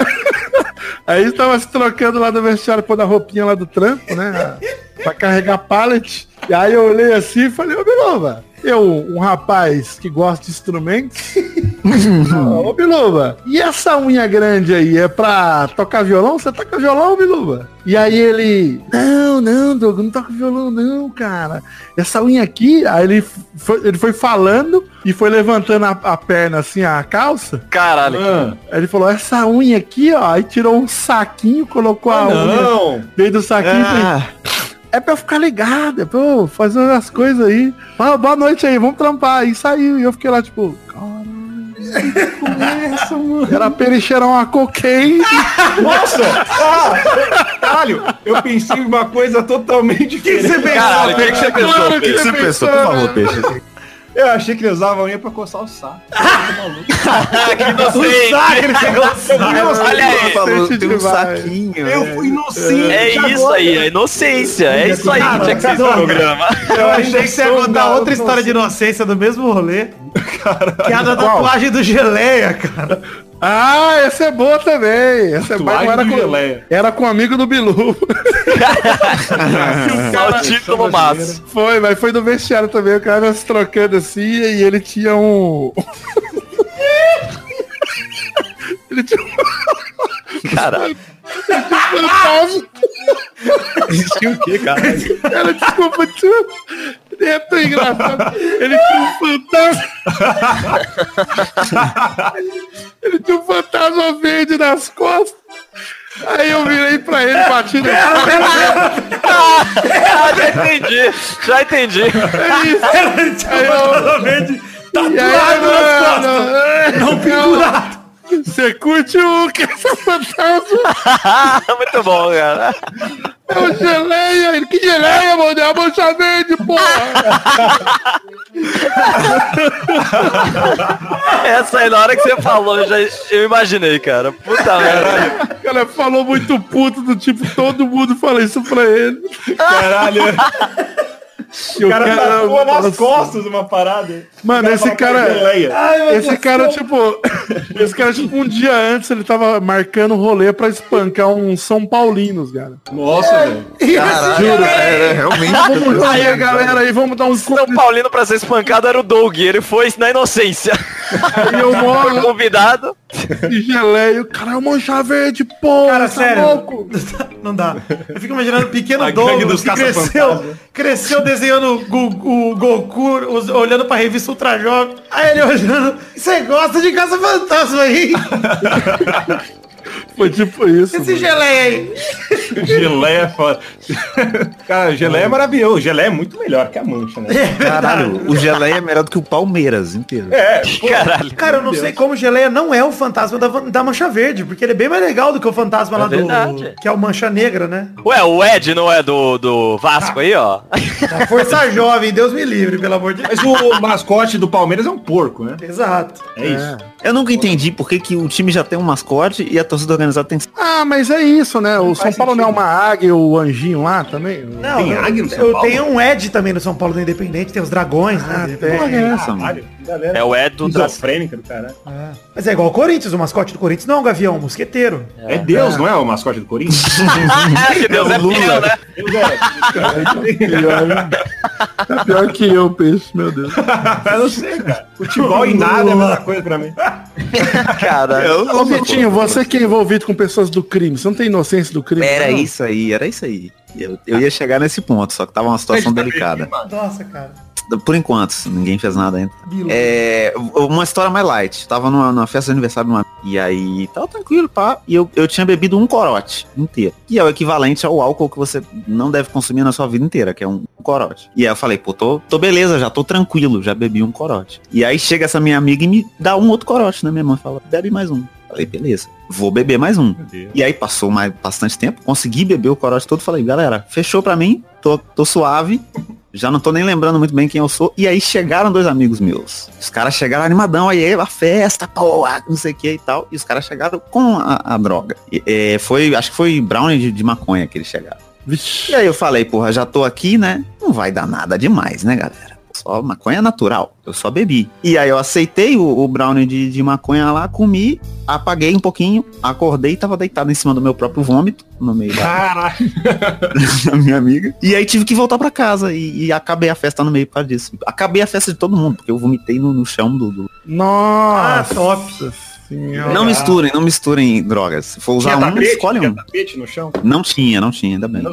Aí estava se trocando lá no vestiário, pôr a roupinha lá do trampo, né? Pra carregar pallet. E aí eu olhei assim e falei, ô Biluba, eu, um rapaz que gosta de instrumentos. ô Biluba, e essa unha grande aí é pra tocar violão? Você toca violão, Biluba? E aí ele, não, não, Douglas, não toca violão não, cara. Essa unha aqui, aí ele foi, ele foi falando e foi levantando a, a perna assim, a calça. Caralho. Ah, Aí ele falou, essa unha aqui, ó, aí tirou um saquinho, colocou a unha não. dentro do saquinho e Ah, é pra eu ficar ligado, é pra eu fazer as coisas aí. Ah, boa noite aí, vamos trampar. E saiu. E eu fiquei lá, tipo, caralho. Era pra ele cheirar uma cocaine. Nossa! Ah, caralho, eu pensei em uma coisa totalmente diferente. você pensou? Caralho, o que, que você pensou? Claro que? Você pensou, por favor, peixe. Eu achei que ele usava a unha pra coçar o saco. que inocente. Olha aí. falou, tem um demais. saquinho. Eu né? fui inocente. É isso agora. aí, a inocência. É isso aí que tinha que ser esse programa. Eu achei que você ia contar outra história de inocência do mesmo rolê. Que é a da tatuagem do geleia, cara. Ah, essa é boa também. Essa é boa. Tatuagem Era com, geleia. era com um amigo do Bilu. O título massa. Foi, mas foi no vestiário também. O cara se trocando assim e ele tinha um. ele tinha um Caralho. Fantasma. Existia o quê, cara? Cara, desculpa, tio. É tão engraçado. Ele tinha um fantasma. Ele tinha um fantasma verde nas costas. Aí eu virei pra ele, bati no Ah, já entendi. Já entendi. É isso. Aí eu, Verde e aí, tatuado nas costas. mano, Não pendurado. Você curte o que essa fantasma? Muito bom, cara. É o geleia. Ele, que geleia, mano? É a mancha verde, porra. Essa aí, na hora que você falou, eu, já, eu imaginei, cara. Puta merda. O cara falou muito puto, do tipo, todo mundo fala isso pra ele. Caralho. E O cara tatuou nas nossa. costas uma parada. Mano, O esse cara- Geleia. Esse cara, tipo, esse cara, tipo, um dia antes ele tava marcando rolê pra espancar uns São Paulinos, cara. Nossa, velho. Juro. É, realmente. Vamos aí, a galera aí, vamos dar um São Paulino pra ser espancado era o Doug, ele foi na inocência. E eu moro Convidado. de geleia. O cara é mancha verde, porra, Cara, tá sério. louco? Não dá. Eu fico imaginando o pequeno A dos que cresceu, cresceu desenhando o, o Goku, olhando pra revista Ultra Jovem. Aí ele olhando, você gosta de caça-fantasma aí? Foi tipo isso. Esse mano. geleia aí. Geleia é foda. Cara, geleia é maravilhoso. Geleia é muito melhor que a mancha, né? Caralho, o geleia é melhor do que o Palmeiras inteiro. É, pô, Caralho. Cara, eu não sei como o Geleia não é o fantasma da, da Mancha Verde, porque ele é bem mais legal do que o fantasma lá do. verdade. Que é o Mancha Negra, né? Ué, o Ed não é do, do Vasco aí, ó? Da Força Jovem, Deus me livre, pelo amor de Deus. Mas o mascote do Palmeiras é um porco, né? Exato. É isso. Eu nunca entendi por que, que o time já tem um mascote e a torcida organizada tem. Ah, mas é isso, né? O São Paulo não é sentido. uma águia, o anjinho lá também? Não, Tem eu, águia no São eu Paulo? tenho um Ed também no São Paulo do Independente, tem os dragões, né? de repente. Porra, é essa, mano? Galera. É o Ed do das... Esquizofrênica do caralho. Mas é igual o Corinthians, o mascote do Corinthians não é um gavião, é um mosqueteiro. É, Deus, não é o mascote do Corinthians? que Deus é fiel, né? Deus é. Pior, tá pior que eu, peixe, meu Deus. Eu não sei, cara. Futebol e nada é a mesma coisa pra mim. Cara, Ô, Vitinho, você que é envolvido com pessoas do crime, você não tem inocência do crime? Era não? isso aí, era isso aí. Eu, eu ia chegar nesse ponto, só que tava uma situação delicada. Nossa, cara. Por enquanto, ninguém fez nada ainda. É, uma história mais light. Tava numa, numa festa de aniversário de uma E aí, tava tranquilo, pá. E eu, eu tinha bebido um corote inteiro. Que é o equivalente ao álcool que você não deve consumir na sua vida inteira, que é um corote. E aí eu falei, pô, tô, tô beleza, já tô tranquilo, já bebi um corote. E aí chega essa minha amiga e me dá um outro corote, né? Minha mãe fala, bebe mais um. Falei, beleza, vou beber mais um. E aí passou mais bastante tempo, consegui beber o corote todo, falei, galera, fechou pra mim, tô, tô suave, já não tô nem lembrando muito bem quem eu sou. E aí chegaram dois amigos meus. Os caras chegaram animadão, aí a festa, pô, não sei o que e tal. E os caras chegaram com a, a droga. E, é, foi, acho que foi brownie de, de maconha que eles chegaram. Vixe. E aí eu falei, porra, já tô aqui, né? Não vai dar nada demais, né, galera? Só maconha natural. Eu só bebi. E aí eu aceitei o, o brownie de, de maconha lá, comi, apaguei um pouquinho, acordei e tava deitado em cima do meu próprio vômito, no meio da, minha amiga. E aí tive que voltar pra casa e, e acabei a festa no meio causa disso. Acabei a festa de todo mundo, porque eu vomitei no, no chão do, do- Nossa. Ah, top. Senhora. Não misturem, não misturem drogas. Se for usar Tinha um, tapete? escolhe Tinha um. tapete no chão? Não tinha, não tinha, ainda bem. Não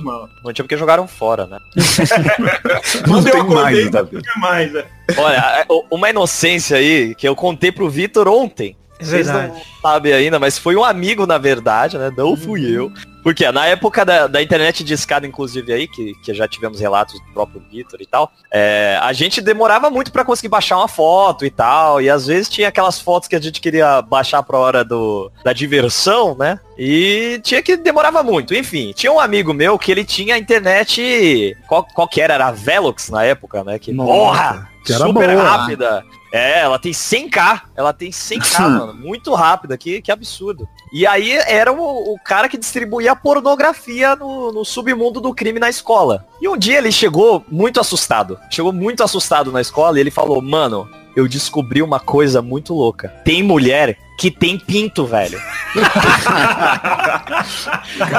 tinha porque jogaram fora, né? Não tem acordei, mais, não Davi. tinha mais, é. Olha, é, uma inocência aí que eu contei pro Vitor ontem. É Vocês não sabem ainda, mas foi um amigo, na verdade, né? Não fui eu. Porque na época da, da internet de escada, inclusive aí, que, que já tivemos relatos do próprio Vitor e tal, é, a gente demorava muito pra conseguir baixar uma foto e tal. E às vezes tinha aquelas fotos que a gente queria baixar pra hora do, da diversão, né? E tinha que demorava muito. Enfim, tinha um amigo meu que ele tinha internet. Qual, qual que era? Era a Velox na época, né? Que Nossa, porra! que era super boa. rápida. É, ela tem 100k. Ela tem 100k, mano. Muito rápida. Que, que absurdo. E aí era o, o cara que distribuía pornografia no, no submundo do crime na escola. E um dia ele chegou muito assustado. Chegou muito assustado na escola e ele falou, mano, eu descobri uma coisa muito louca. Tem mulher que tem pinto, velho.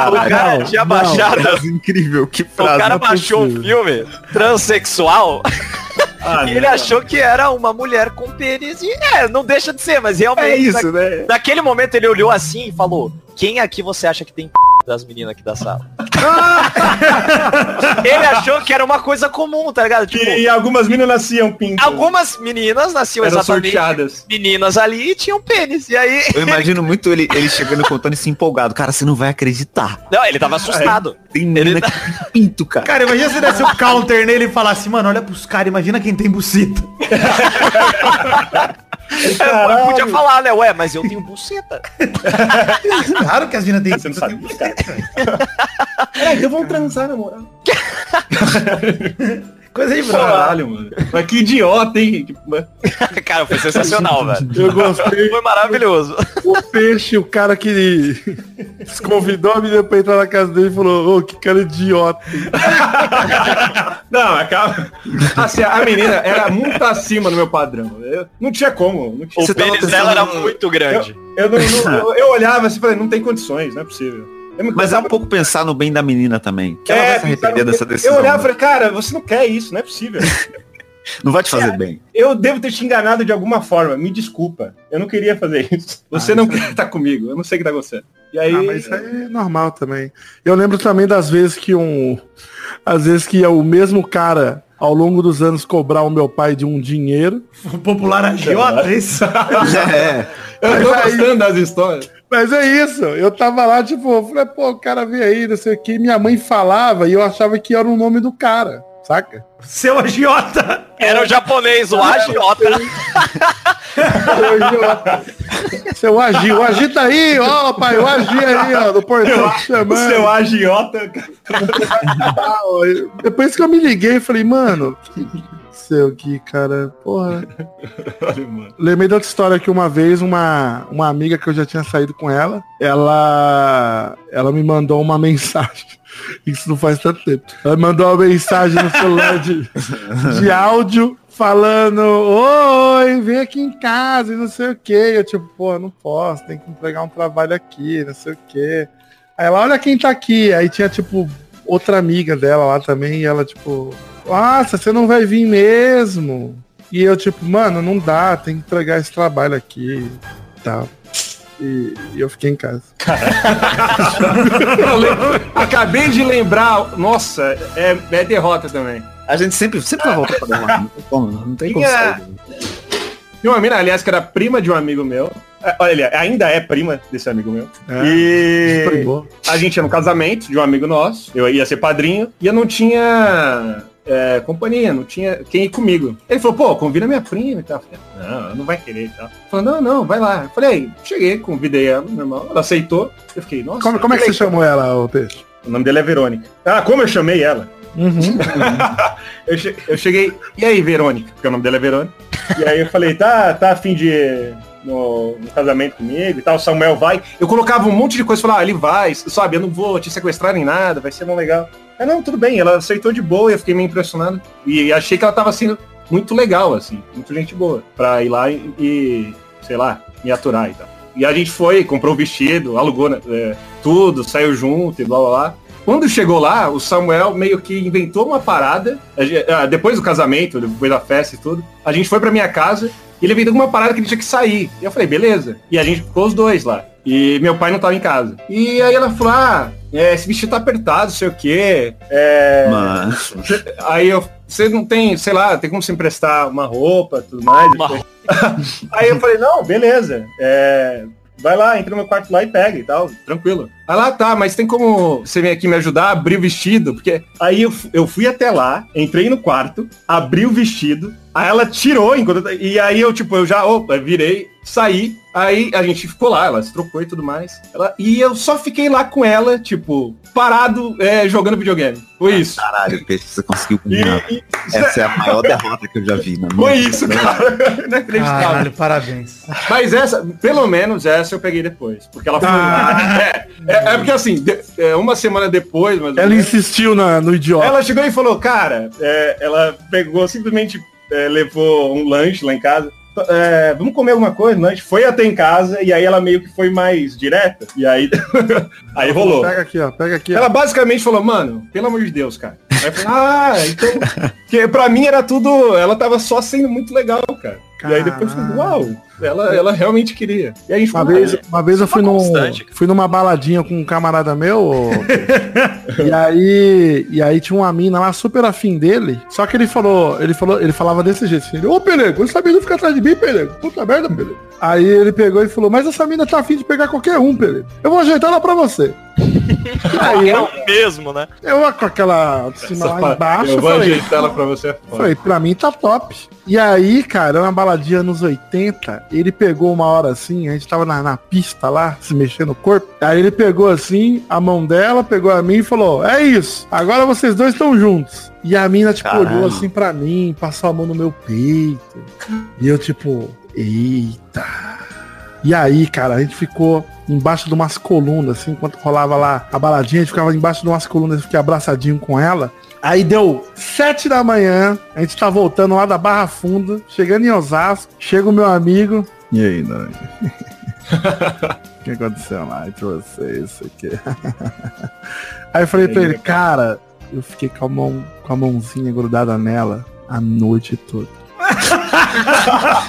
o cara tinha baixado. Incrível, que O frase. cara não é baixou um possível. filme transexual Ah, e ele achou que era uma mulher com pênis. E é, não deixa de ser, mas realmente. É isso, né? Naquele momento ele olhou assim e falou: Quem aqui você acha que tem p... das meninas aqui da sala? ele achou que era uma coisa comum, tá ligado? Tipo, E algumas meninas nasciam pinto. algumas meninas nasciam eram exatamente sorteadas. meninas ali e tinham pênis. E aí. Eu imagino muito ele, ele chegando e contando isso empolgado. Cara, você não vai acreditar. Não, ele tava assustado. Tem menina Ele- que tem pinto, cara. Cara, imagina se desse o counter nele e falasse, mano, olha pros caras, imagina quem tem buceta. Eu podia falar, né? Ué, mas eu tenho buceta. Claro que as meninas têm Você não buceta. sabe, cara. É, então vamos transar, na moral. Coisa de brother. Caralho, mano. Mas que idiota, hein? Cara, foi sensacional, velho. Eu gostei. Foi maravilhoso. O peixe, o cara que convidou a menina pra entrar na casa dele e falou, ô, que cara idiota. Não, acaba. Assim, a menina era muito acima do meu padrão. Eu, não tinha como. Não tinha... O pênis dela era muito grande. Eu, não- não- eu, eu olhava assim e falei, não tem condições, não é possível. Mas é um pouco pensar no bem da menina também. Que ela É, vai se arrepender dessa decisão. Eu olhava e falei, cara, você não quer isso, não é possível. Não vai te fazer bem. Eu devo ter te enganado de alguma forma, me desculpa. Eu não queria fazer isso. Você Ah, não isso quer estar comigo, eu não sei o que tá acontecendo. E aí. Ah, mas isso aí é normal também. Eu lembro também das vezes que um. Às vezes que o mesmo cara, ao longo dos anos, cobrar o meu pai de um dinheiro. O popular agiota, é isso? É. eu tô gostando das histórias. Mas é isso, eu tava lá, tipo, eu falei, pô, o cara veio aí, não sei o que, minha mãe falava e eu achava que era o nome do cara, saca? Seu agiota. Era o japonês, o agiota. Seu Agi, o Agi tá aí, ó, pai, o Agi aí, ó, do portão te chamando. seu agiota. Eu- Depois que eu me liguei, falei, mano, seu que, cara, porra. Olha, mano. Lembrei da outra história que uma vez uma, uma amiga que eu já tinha saído com ela, ela ela me mandou uma mensagem. Isso não faz tanto tempo. Ela me mandou uma mensagem no celular de, de áudio falando, oi, vem aqui em casa e não sei o que. Eu tipo, pô, não posso, tem que entregar um trabalho aqui, não sei o que. Aí ela, olha quem tá aqui. Aí tinha, tipo, outra amiga dela lá também, e ela, tipo, nossa, você não vai vir mesmo. E eu, tipo, mano, não dá, tem que entregar esse trabalho aqui e tal. E, e eu fiquei em casa. Acabei de lembrar. Nossa, é, é derrota também. A gente sempre, sempre vai voltar pra dar uma. Não tem como, não tem como sair. Tinha uma mina, aliás, que era prima de um amigo meu. É, Olha, ainda é prima desse amigo meu. É, e a gente ia no casamento de um amigo nosso. Eu ia ser padrinho. E eu não tinha é, companhia, não tinha quem ir comigo. Ele falou, pô, convida minha prima e tal. Eu falei, não, ela não vai querer e tal. Falou, não, não, vai lá. Eu falei, cheguei, convidei ela, normal. Ela aceitou. Eu fiquei, nossa. Como, como é que você chamou ela, o peixe? O nome dela é Verônica. Ah, como eu chamei ela? Uhum. eu, che- eu cheguei, e aí, Verônica? Porque o nome dela é Verônica. E aí eu falei, tá, tá a fim de no, no casamento comigo e tal, o Samuel vai. Eu colocava um monte de coisa, falava, ah, ele vai, sabe, eu não vou te sequestrar nem nada, vai ser bom legal. Ah, não, tudo bem, ela aceitou de boa, eu fiquei meio impressionado. E achei que ela tava sendo muito legal, assim, muito gente boa, pra ir lá e, sei lá, me aturar e tal. E a gente foi, comprou o vestido, alugou né, é, tudo, saiu junto e blá blá blá. Quando chegou lá, o Samuel meio que inventou uma parada. ah, Depois do casamento, depois da festa e tudo, a gente foi pra minha casa e ele inventou uma parada que ele tinha que sair. E eu falei, beleza. E a gente ficou os dois lá. E meu pai não tava em casa. E aí ela falou, ah, é, esse vestido tá apertado, sei o quê. É, Mano. Aí eu, você não tem, sei lá, tem como você emprestar uma roupa, tudo mais. Uma Aí eu falei, não, beleza. É, vai lá, entra no meu quarto lá e pega e tal, tranquilo. Aí lá, tá, mas tem como você vir aqui me ajudar a abrir o vestido? Porque aí eu, eu fui até lá, entrei no quarto, abri o vestido, aí ela tirou enquanto e aí eu, tipo, eu já, opa, virei, saí, aí a gente ficou lá, ela se trocou e tudo mais. Ela, e eu só fiquei lá com ela, tipo, parado, é, jogando videogame. Foi isso. Caralho, Peixe, você conseguiu combinar. e- Essa é a maior derrota que eu já vi na minha foi vida. isso, cara. Inacreditável. Caralho, parabéns. Mas essa, pelo menos essa eu peguei depois. Porque ela foi. Ah. É, é, é porque assim, de- é, uma semana depois, mas Ela insistiu na, no idiota. ela chegou e falou, cara, é, ela pegou, simplesmente é, levou um lanche lá em casa. É, vamos comer alguma coisa, lanche. Foi até em casa e aí ela meio que foi mais direta. E aí, aí rolou. Pega aqui, ó. Pega aqui, ó. Ela basicamente falou, mano, pelo amor de Deus, cara. Aí eu falei, ah, então. Porque pra mim era tudo. Ela tava só sendo muito legal, cara. E aí depois eu falei, uau, ela, ela realmente queria. E aí Uma vez, uma vez eu fui, num, fui numa baladinha com um camarada meu, e aí e aí tinha uma mina lá super afim dele, só que ele falou, ele falou, ele falava desse jeito, assim, ô Pelego, essa mina fica atrás de mim, Pelego, puta merda, Pelego. Aí ele pegou e falou, mas essa mina tá afim de pegar qualquer um, Pelego, eu vou ajeitar ela pra você. aí É eu, o mesmo, né? eu com aquela essa lá embaixo, eu vou falei, ajeitar ela pra você. é. Falei, pra mim tá top. E aí, cara, uma baladinha nos 80, ele pegou uma hora assim, a gente tava na, na pista lá, se mexendo no corpo. Aí ele pegou assim, a mão dela, pegou a mim e falou, é isso, agora vocês dois estão juntos. E a mina, tipo, Caralho. olhou assim pra mim, passou a mão no meu peito. E eu, tipo, eita. E aí, cara, a gente ficou embaixo de umas colunas, assim, enquanto rolava lá a baladinha, a gente ficava embaixo de umas colunas, eu fiquei abraçadinho com ela. Aí deu sete da manhã, a gente tá voltando lá da Barra Funda, chegando em Osasco, chega o meu amigo. E aí, Nani? O que aconteceu lá entre vocês? Isso aqui. Aí eu falei pra ele, cara, eu fiquei com a, mão, com a mãozinha grudada nela a noite toda.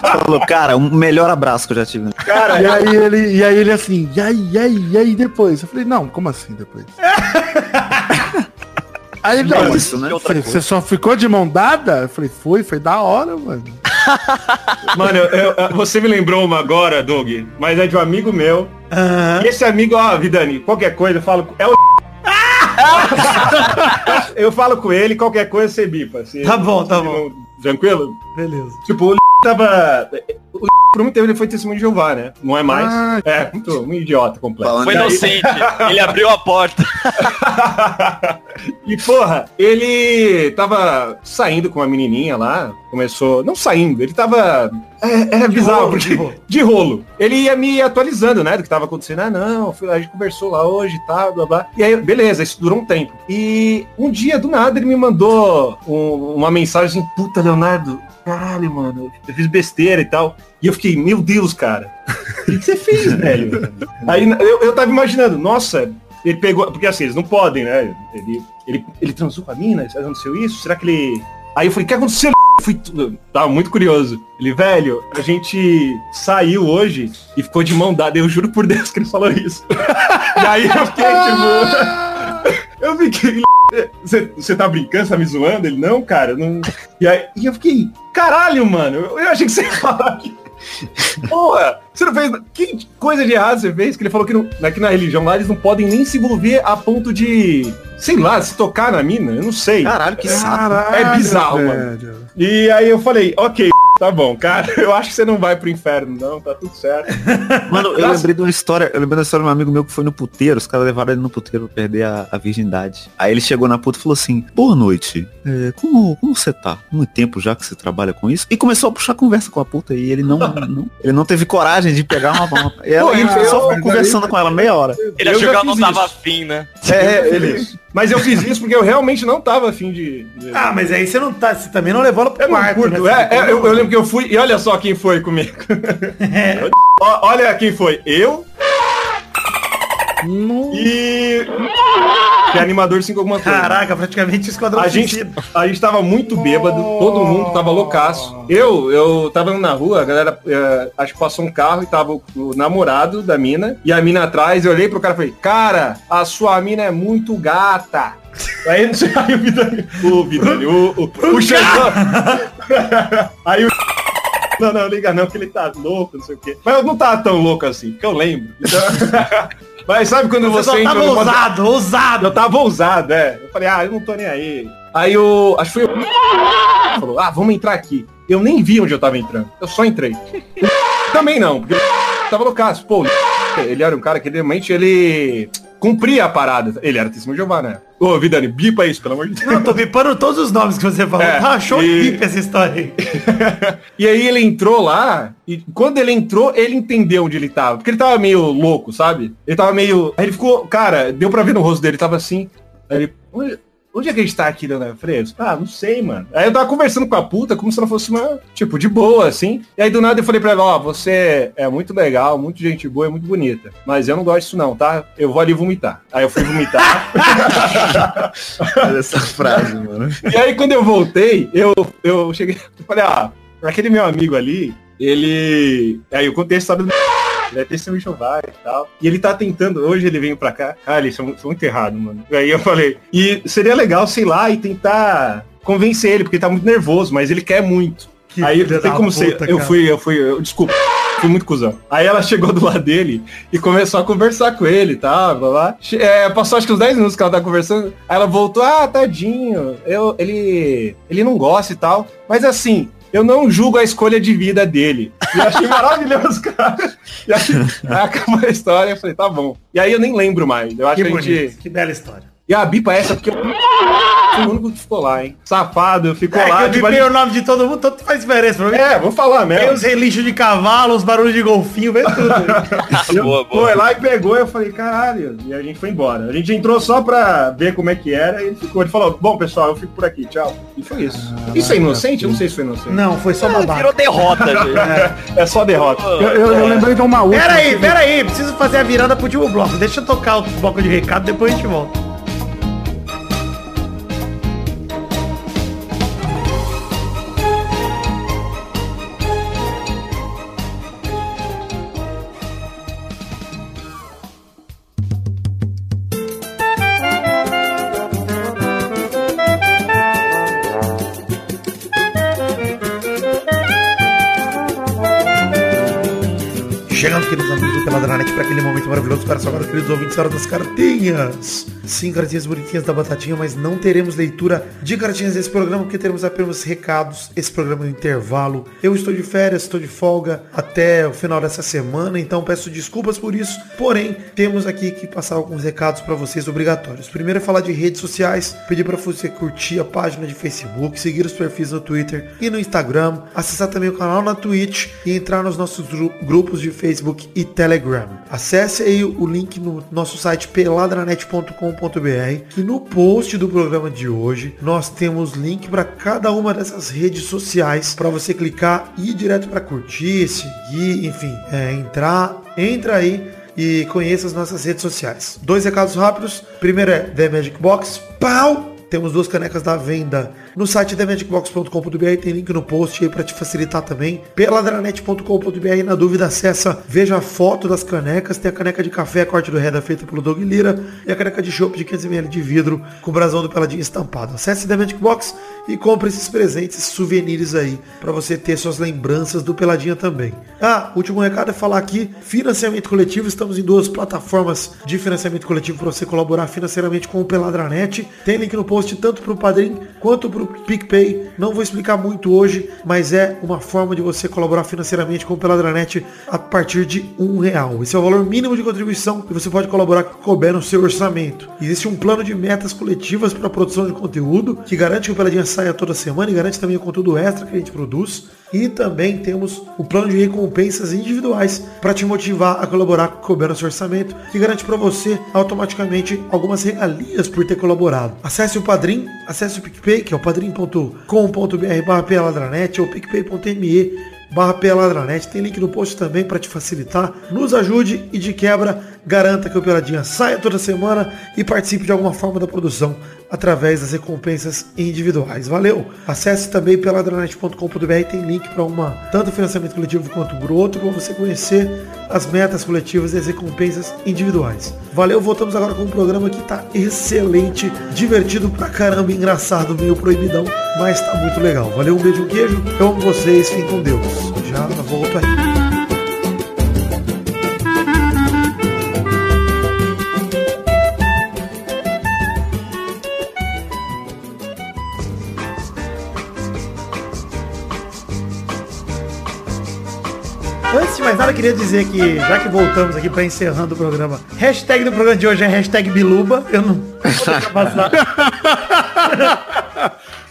Falou, cara, o melhor abraço que eu já tive. Cara, E aí ele, e aí ele assim, e aí, e aí, e aí depois? Eu falei, não, como assim depois? aí ele, É não, isso, né? você, você só ficou de mão dada? Eu falei, foi, foi da hora, mano. mano, eu- eu- você me lembrou uma agora, Doug, mas é de um amigo meu. E esse amigo, ó, Vidani, qualquer coisa, eu falo. É o. eu falo com ele, qualquer coisa você bipa. se- Tá bom, tá bom. Tranquilo? Beleza. Tipo, o tava. O por muito tempo ele foi testemunho de Jeová, né? Não é mais. Ah. É, muito, um idiota completo. Falando Foi inocente. Ele abriu a porta. e porra, ele tava saindo com uma menininha lá, começou, não saindo, ele tava é, era bizarro, rolo, porque de rolo. de rolo. Ele ia me atualizando, né, do que tava acontecendo. Ah, não, a gente conversou lá hoje e tal, blá blá. E aí, beleza, isso durou um tempo. E um dia, do nada, ele me mandou um- uma mensagem assim, puta, Leonardo, caralho, mano, eu fiz besteira e tal. E eu fiquei, meu Deus, cara, o que você fez, velho? Aí eu, eu tava imaginando, nossa, ele pegou. Porque assim, eles não podem, né? Ele, ele, ele transou com a mina? Aconteceu isso? Será que ele. Aí eu falei, o que aconteceu? Eu Fui, tava muito curioso. Ele, velho, a gente saiu hoje e ficou de mão dada. Eu juro por Deus que ele falou isso. e aí eu fiquei, tipo. eu fiquei. Você, tá brincando, você tá me zoando? Ele, não, cara, não. E aí e eu fiquei, caralho, mano, eu, eu achei que você ia falar que. Porra, você não fez. Que coisa de errado você fez? Que ele falou que não, aqui na religião lá eles não podem nem se envolver a ponto de. Sei lá, se tocar na mina, eu não sei. Caralho, que saco. Caralho, É bizarro, velho. E aí eu falei, ok, tá bom, cara, eu acho que você não vai pro inferno, não, tá tudo certo. Mano, eu lembrei de uma história, eu lembrei da história de um amigo meu que foi no puteiro, os caras levaram ele no puteiro pra perder a, a virgindade. Aí ele chegou na puta e falou assim, boa noite, é, como, como você tá? Muito tempo já que você trabalha com isso? E começou a puxar conversa com a puta e ele não, não ele não teve coragem de pegar uma, uma e ela, Pô, ele só ficou conversando com ela meia hora. Ele achou que ela não tava isso. afim, né? É, ele. Mas eu fiz isso porque eu realmente não tava afim de. de- Ah, mas aí você não tá. Você também não levou ela pro eu quarto, curto. né? É, é, eu, eu lembro que eu fui. E olha só quem foi comigo. Ó, olha quem foi. Eu E. Que é animador 5 alguma coisa. Caraca, praticamente esquadrão A gente, a gente tava muito bêbado, todo mundo tava loucaço. Eu, eu tava na rua, a galera, eh, acho que passou um carro e tava o, o namorado da mina, e a mina atrás, eu olhei pro cara e falei, cara, a sua mina é muito gata. Aí, aí o Vidani, o Vidani, o, o, o Xandão. Aí o Não, não, liga não, que ele tá louco, não sei o quê. Mas eu não tava tão louco assim, que eu lembro. Então... Mas sabe quando Você você, tava no modo- ousado, ousado. Eu tava ousado, é. Eu falei, ah, eu não tô nem aí. Aí eu. Acho que foi o. Falou, ah, vamos entrar aqui. Eu nem vi onde eu tava entrando. Eu só entrei. Também não, porque tava no caso. Pô, ele era um cara que realmente ele cumpria a parada. Ele era testemunho de Jeová, né? Ô, Vidani, bipa isso, pelo amor de Deus. Não, tô bipando todos os nomes que você falou. É, tá, show e- de bip essa história aí. e aí ele entrou lá, e quando ele entrou, ele entendeu onde ele tava. Porque ele tava meio louco, sabe? Ele tava meio. Aí ele ficou, cara, deu pra ver no rosto dele, tava assim. Aí ele. Onde, é que a gente tá aqui, Dona Fresco? Ah, não sei, mano. Aí eu tava conversando com a puta, como se ela fosse uma, tipo, de boa, assim. E aí do nada eu falei pra ela, ó, você é muito legal, muito gente boa e muito bonita. Mas eu não gosto disso não, tá? Eu vou ali vomitar. Aí eu fui vomitar. Olha essa frase, mano. E aí quando eu voltei, eu, eu cheguei, eu falei, ah, aquele meu amigo ali, ele. Aí eu contei a história do. Ele é testemunho de Jeová e tal. E ele tá tentando, hoje ele veio pra cá. Cara, eles são, são muito errados, mano. E aí eu falei, e seria legal, sei lá, e tentar convencer ele, porque ele tá muito nervoso, mas ele quer muito. Que aí não tem como ser. Eu fui, eu fui, eu, desculpa. Fui muito cuzão. Aí ela chegou do lado dele e começou a conversar com ele, tá? Blá, blá. É, passou acho que uns 10 minutos que ela tá conversando. Aí ela voltou, ah, tadinho. Eu, ele, ele não gosta e tal. Mas assim, eu não julgo a escolha de vida dele. E eu achei maravilhoso, cara. E aí, aí acabou a história, eu falei, tá bom. E aí eu nem lembro mais. Eu acho Que que, bonito, gente. que bela história. E a bipa é essa, porque eu fui o único que ficou lá, hein? Safado, ficou É que lá. eu tipo, bipei o nome de todo mundo, tanto faz diferença pra mim. É, vou falar Tem mesmo. os relixos de cavalo, os barulhos de golfinho, vê tudo. Eu Boa, boa. Foi lá e pegou, eu falei, caralho. E a gente foi embora. A gente entrou só pra ver como é que era e ele ficou. Ele falou, bom, pessoal, eu fico por aqui, tchau. E foi isso. isso é inocente? Eu não sei se foi inocente. Não, foi só Ah, babaca. Virou derrota, gente. É só derrota. Eu, eu- eu lembrei de uma última. Pera aí, pera aí, preciso fazer a virada pro último bloco. Deixa eu tocar o bloco de recado, depois a gente volta. Peladranet, para aquele momento maravilhoso para salvar os queridos ouvintes hora das cartinhas. Sim, cartinhas bonitinhas da Batatinha, mas não teremos leitura de cartinhas nesse programa, porque teremos apenas recados. Esse programa no intervalo. Eu estou de férias, estou de folga até o final dessa semana, então peço desculpas por isso. Porém, temos aqui que passar alguns recados para vocês obrigatórios. Primeiro é falar de redes sociais, pedir para você curtir a página de Facebook, seguir os perfis no Twitter e no Instagram, acessar também o canal na Twitch e entrar nos nossos gru- grupos de Facebook e Telegram. Acesse aí o link no nosso site peladranet.com.br que no post do programa de hoje nós temos link para cada uma dessas redes sociais para você clicar e ir direto para curtir, seguir, enfim, é, entrar, entra aí e conheça as nossas redes sociais. Dois recados rápidos. Primeiro é The Magic Box. Pau! Temos duas canecas da venda no site themagicbox.com.br, tem link no post aí para te facilitar também. Peladranet.com.br, na dúvida acessa, veja a foto das canecas, tem a caneca de café, corte do Reda feita pelo Doug Lira e a caneca de chopp de 500ml de vidro com o brasão do Peladinho estampado. Acesse The Magic Box e compre esses presentes, esses souvenirs aí, para você ter suas lembranças do Peladinha também. Ah, último recado é falar aqui, financiamento coletivo, estamos em duas plataformas de financiamento coletivo para você colaborar financeiramente com o Peladranet. Tem link no post tanto para o Padrim quanto para o PicPay. Não vou explicar muito hoje, mas é uma forma de você colaborar financeiramente com o Peladranet a partir de um real. Esse é o valor mínimo de contribuição que você pode colaborar que couber no seu orçamento. Existe um plano de metas coletivas para a produção de conteúdo que garante que o Peladinha saia toda semana e garante também o conteúdo extra que a gente produz. E também temos o plano de recompensas individuais para te motivar a colaborar com o seu orçamento, que garante para você automaticamente algumas regalias por ter colaborado. Acesse o Padrim, acesse o PicPay, que é o padrim.com.br barra peladranet ou picpay.me barra peladranet. Tem link no post também para te facilitar. Nos ajude e de quebra garanta que o Peladinha saia toda semana e participe de alguma forma da produção através das recompensas individuais. Valeu! Acesse também peladranet.com.br, tem link para uma tanto financiamento coletivo quanto o outro, para você conhecer as metas coletivas e as recompensas individuais. Valeu, voltamos agora com um programa que tá excelente, divertido pra caramba, engraçado, meio proibidão, mas tá muito legal. Valeu, um beijo, um queijo, eu amo vocês, fiquem com Deus. Já volto aí. Mais nada, eu queria dizer que, já que voltamos aqui para encerrando o programa, hashtag do programa de hoje é hashtag Biluba. Eu não.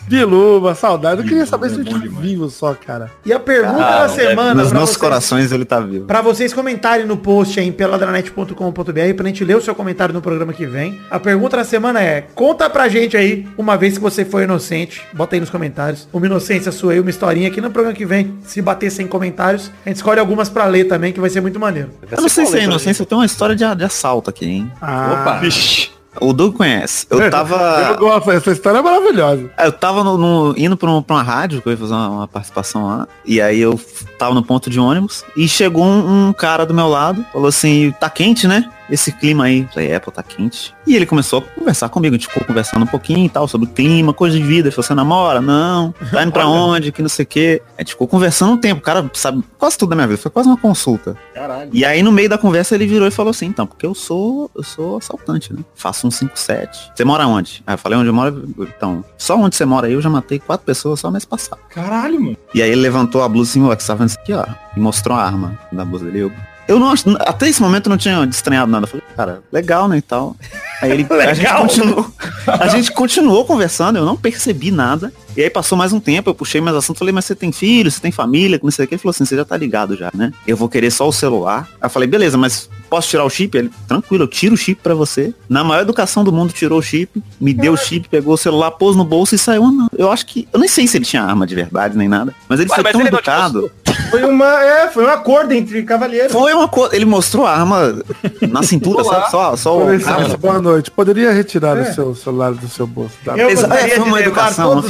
Biluba, saudade. Eu queria saber se ele tá vivo só, cara. E a pergunta Ah, da semana Nos pra nossos vocês- corações ele tá vivo. Pra vocês comentarem no post aí em peladranet.com.br pra gente ler o seu comentário no programa que vem. A pergunta da semana é, conta pra gente aí, uma vez que você foi inocente, bota aí nos comentários, uma inocência sua aí, uma historinha aqui no programa que vem. Se bater 100 comentários, a gente escolhe algumas pra ler também, que vai ser muito maneiro. Eu não sei se é inocência, eu tenho uma história de, de assalto aqui, hein? Ah, Opa. Vixe. O Doug conhece. Eu tava. Eu gosto, essa história é maravilhosa. Eu tava no, no- indo pra, um- pra uma rádio, que eu ia fazer uma, uma participação lá. E aí eu tava no ponto de ônibus. E chegou um, um cara do meu lado. Falou assim, tá quente, né? Esse clima aí. Falei, é, pô, tá quente. E ele começou a conversar comigo. A gente ficou conversando um pouquinho e tal, sobre o clima, coisa de vida. Falou, você namora? Não. Tá indo pra onde? Que não sei o quê. A gente ficou conversando um tempo. O cara sabe quase tudo da minha vida. Foi quase uma consulta. Caralho. E aí no meio da conversa ele virou e falou assim, então, porque eu sou, eu sou assaltante, né? Faço um 57. Você mora onde? Aí eu falei, onde eu moro? Então, só onde você mora aí eu já matei quatro pessoas só mês passado. Caralho, mano. E aí ele levantou a blusa assim, ó, que estava isso aqui, ó, e mostrou a arma da blusa dele. Eu, eu não acho, até esse momento eu não tinha estranhado nada. Eu falei, cara, legal, né, e tal. Aí ele, a gente continuou, a gente continuou conversando, eu não percebi nada. E aí passou mais um tempo, eu puxei mais assunto, falei, mas você tem filho, você tem família, não sei o que. Ele falou assim, você já tá ligado já, né? Eu vou querer só o celular. Aí eu falei, beleza, mas posso tirar o chip? Ele, tranquilo, eu tiro o chip pra você. Na maior educação do mundo, tirou o chip, me deu o chip, pegou o celular, pôs no bolso e saiu. andando. Eu acho que, eu nem sei se ele tinha arma de verdade nem nada, mas ele Ué, foi mas tão ele educado. Foi uma, é, foi um acordo entre cavalheiros. Foi uma coisa, ele mostrou a arma na cintura, sabe? Só, só o boa noite. Poderia retirar É. o seu celular do seu bolso, tá? Eu é, foi uma educação, uma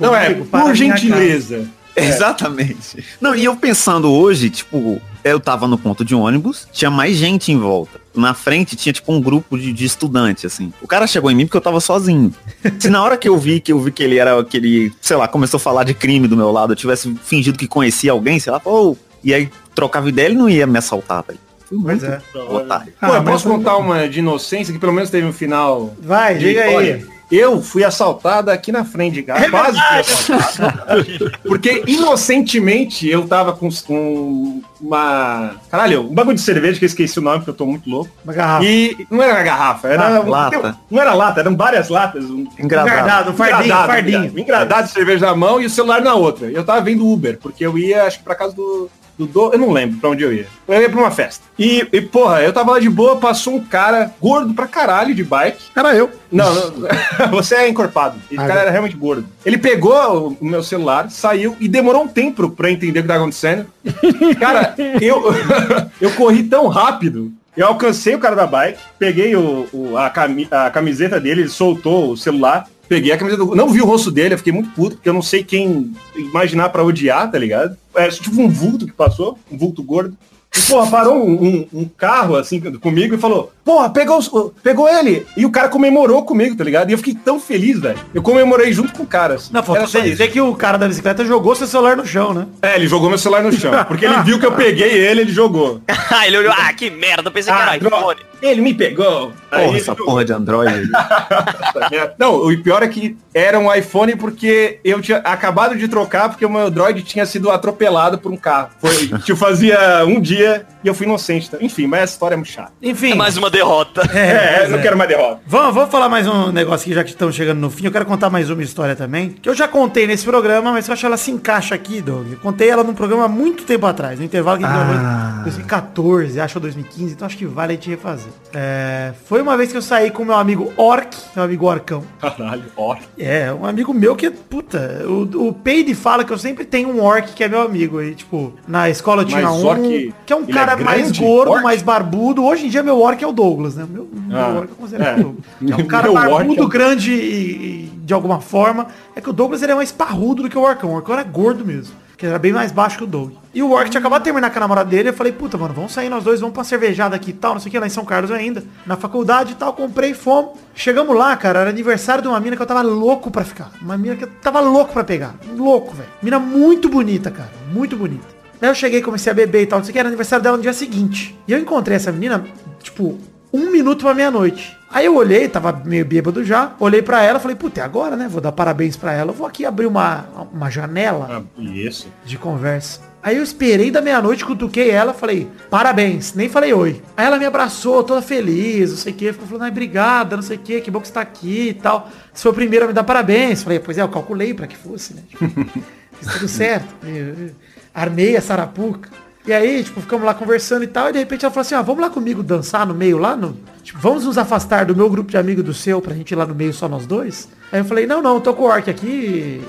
Não é, por gentileza. Exatamente. Não, e eu pensando hoje, tipo, eu tava no ponto de ônibus, tinha mais gente em volta. Na frente tinha tipo um grupo de, de estudantes, assim. O cara chegou em mim porque eu tava sozinho. Se na hora que eu vi que eu vi que ele era aquele, sei lá, começou a falar de crime do meu lado, eu tivesse fingido que conhecia alguém, sei lá, oh, e aí trocava ideia, ele não ia me assaltar, velho. Pois é. otário. Pô, eu Ah, posso contar uma de inocência que pelo menos teve um final. Vai, de- diga aí. Olha, eu fui assaltado aqui na frente de casa. É quase fui assaltado. Porque inocentemente eu tava com, com uma. Caralho, um bagulho de cerveja que eu esqueci o nome porque eu tô muito louco. Uma garrafa. E não era garrafa, era Ah, lata. Não era lata, eram várias latas. Um, Engradado. Engradado, um fardinho, engradado, fardinho. engradado. Engradado de cerveja na mão e o celular na outra. Eu tava vendo Uber, porque eu ia, acho que pra casa do. Do, do- eu não lembro pra onde eu ia. Eu ia pra uma festa. E, e, porra, eu tava lá de boa, passou um cara gordo pra caralho de bike. Era eu. Não, não você é encorpado. Esse Ah, cara era realmente gordo. Ele pegou o, meu celular, saiu e demorou um tempo pra entender o que tá acontecendo. Cara, eu, eu corri tão rápido. Eu alcancei o cara da bike, peguei o, o- a, cami- a camiseta dele, ele soltou o celular, peguei a camiseta do. Não vi o rosto dele, eu fiquei muito puto, porque eu não sei quem imaginar pra odiar, tá ligado? É tipo um vulto que passou, um vulto gordo. E, porra, parou um, um- um carro assim comigo e falou, porra, pegou, pegou ele. E o cara comemorou comigo, tá ligado? E eu fiquei tão feliz, velho. Eu comemorei junto com o cara. assim. Não, Era só isso. dizer que o cara da bicicleta jogou seu celular no chão, né? É, ele jogou meu celular no chão. Porque ele viu que eu peguei ele, ele jogou. Ah, ele olhou, ah, que merda, eu pensei que Ah, era droga. iPhone. Ele me pegou. Aí Porra, ele essa jogou. porra de Android. Não, o pior é que era um iPhone porque eu tinha acabado de trocar porque o meu Android tinha sido atropelado por um carro. Foi, tipo, fazia um dia e eu fui inocente. tá? Enfim, mas essa história é muito chata. Enfim. É mais uma derrota. É, pois não quero mais derrota. Vamos, vamos falar mais um negócio aqui, já que estamos chegando no fim. Eu quero contar mais uma história também, que eu já contei nesse programa, mas eu acho que ela se encaixa aqui, Doug. Eu contei ela num programa há muito tempo atrás, no intervalo que a Ah. gravou em 2014, acho, ou 2015, então acho que vale a gente refazer. É, foi uma vez que eu saí com meu amigo Orc, meu amigo Orcão. Caralho, ó. É, um amigo meu que, puta, o, o Peide fala que eu sempre tenho um orc que é meu amigo. E, tipo, na escola eu tinha Mas um, orc, que é um ele cara é mais gordo, Orc? mais barbudo. Hoje em dia meu orc é o Douglas, né? Meu, meu Ah, orc é. o Douglas. Que é um cara orc barbudo, é grande e, e de alguma forma. É que o Douglas ele é mais parrudo do que o Orcão. O Orcão era gordo mesmo. Que era bem mais baixo que o Doug. E o Orc tinha acabado de terminar com a namorada dele. Eu falei, puta, mano, vamos sair nós dois, vamos pra cervejada aqui e tal, não sei o que, lá em São Carlos ainda. Na faculdade e tal, comprei, fomos. Chegamos lá, cara, era aniversário de uma mina que eu tava louco pra ficar. Uma mina que eu tava louco pra pegar. Louco, velho. Mina muito bonita, cara. Muito bonita. Aí eu cheguei, comecei a beber e tal, não sei o que, era aniversário dela no dia seguinte. E eu encontrei essa menina, tipo, um minuto pra meia-noite. Aí eu olhei, tava meio bêbado já, olhei pra ela, falei, puta, é agora, né? Vou dar parabéns pra ela. Eu vou aqui abrir uma, uma janela Ah, isso. de conversa. Aí eu esperei da meia-noite, cutuquei ela, falei, parabéns, nem falei oi. Aí ela me abraçou, toda feliz, não sei o que, ficou falando, ai, obrigada, não sei o que, que bom que você tá aqui e tal. Você foi o primeiro a me dar parabéns. Falei, pois é, eu calculei pra que fosse, né? Tipo, fiz tudo certo. Eu- eu armei a sarapuca. E aí, tipo, ficamos lá conversando e tal, e de repente ela falou assim, ó, vamos lá comigo dançar no meio lá, no... Tipo, vamos nos afastar do meu grupo de amigos do seu pra gente ir lá no meio só nós dois? Aí eu falei, não, não, tô com o Orc aqui.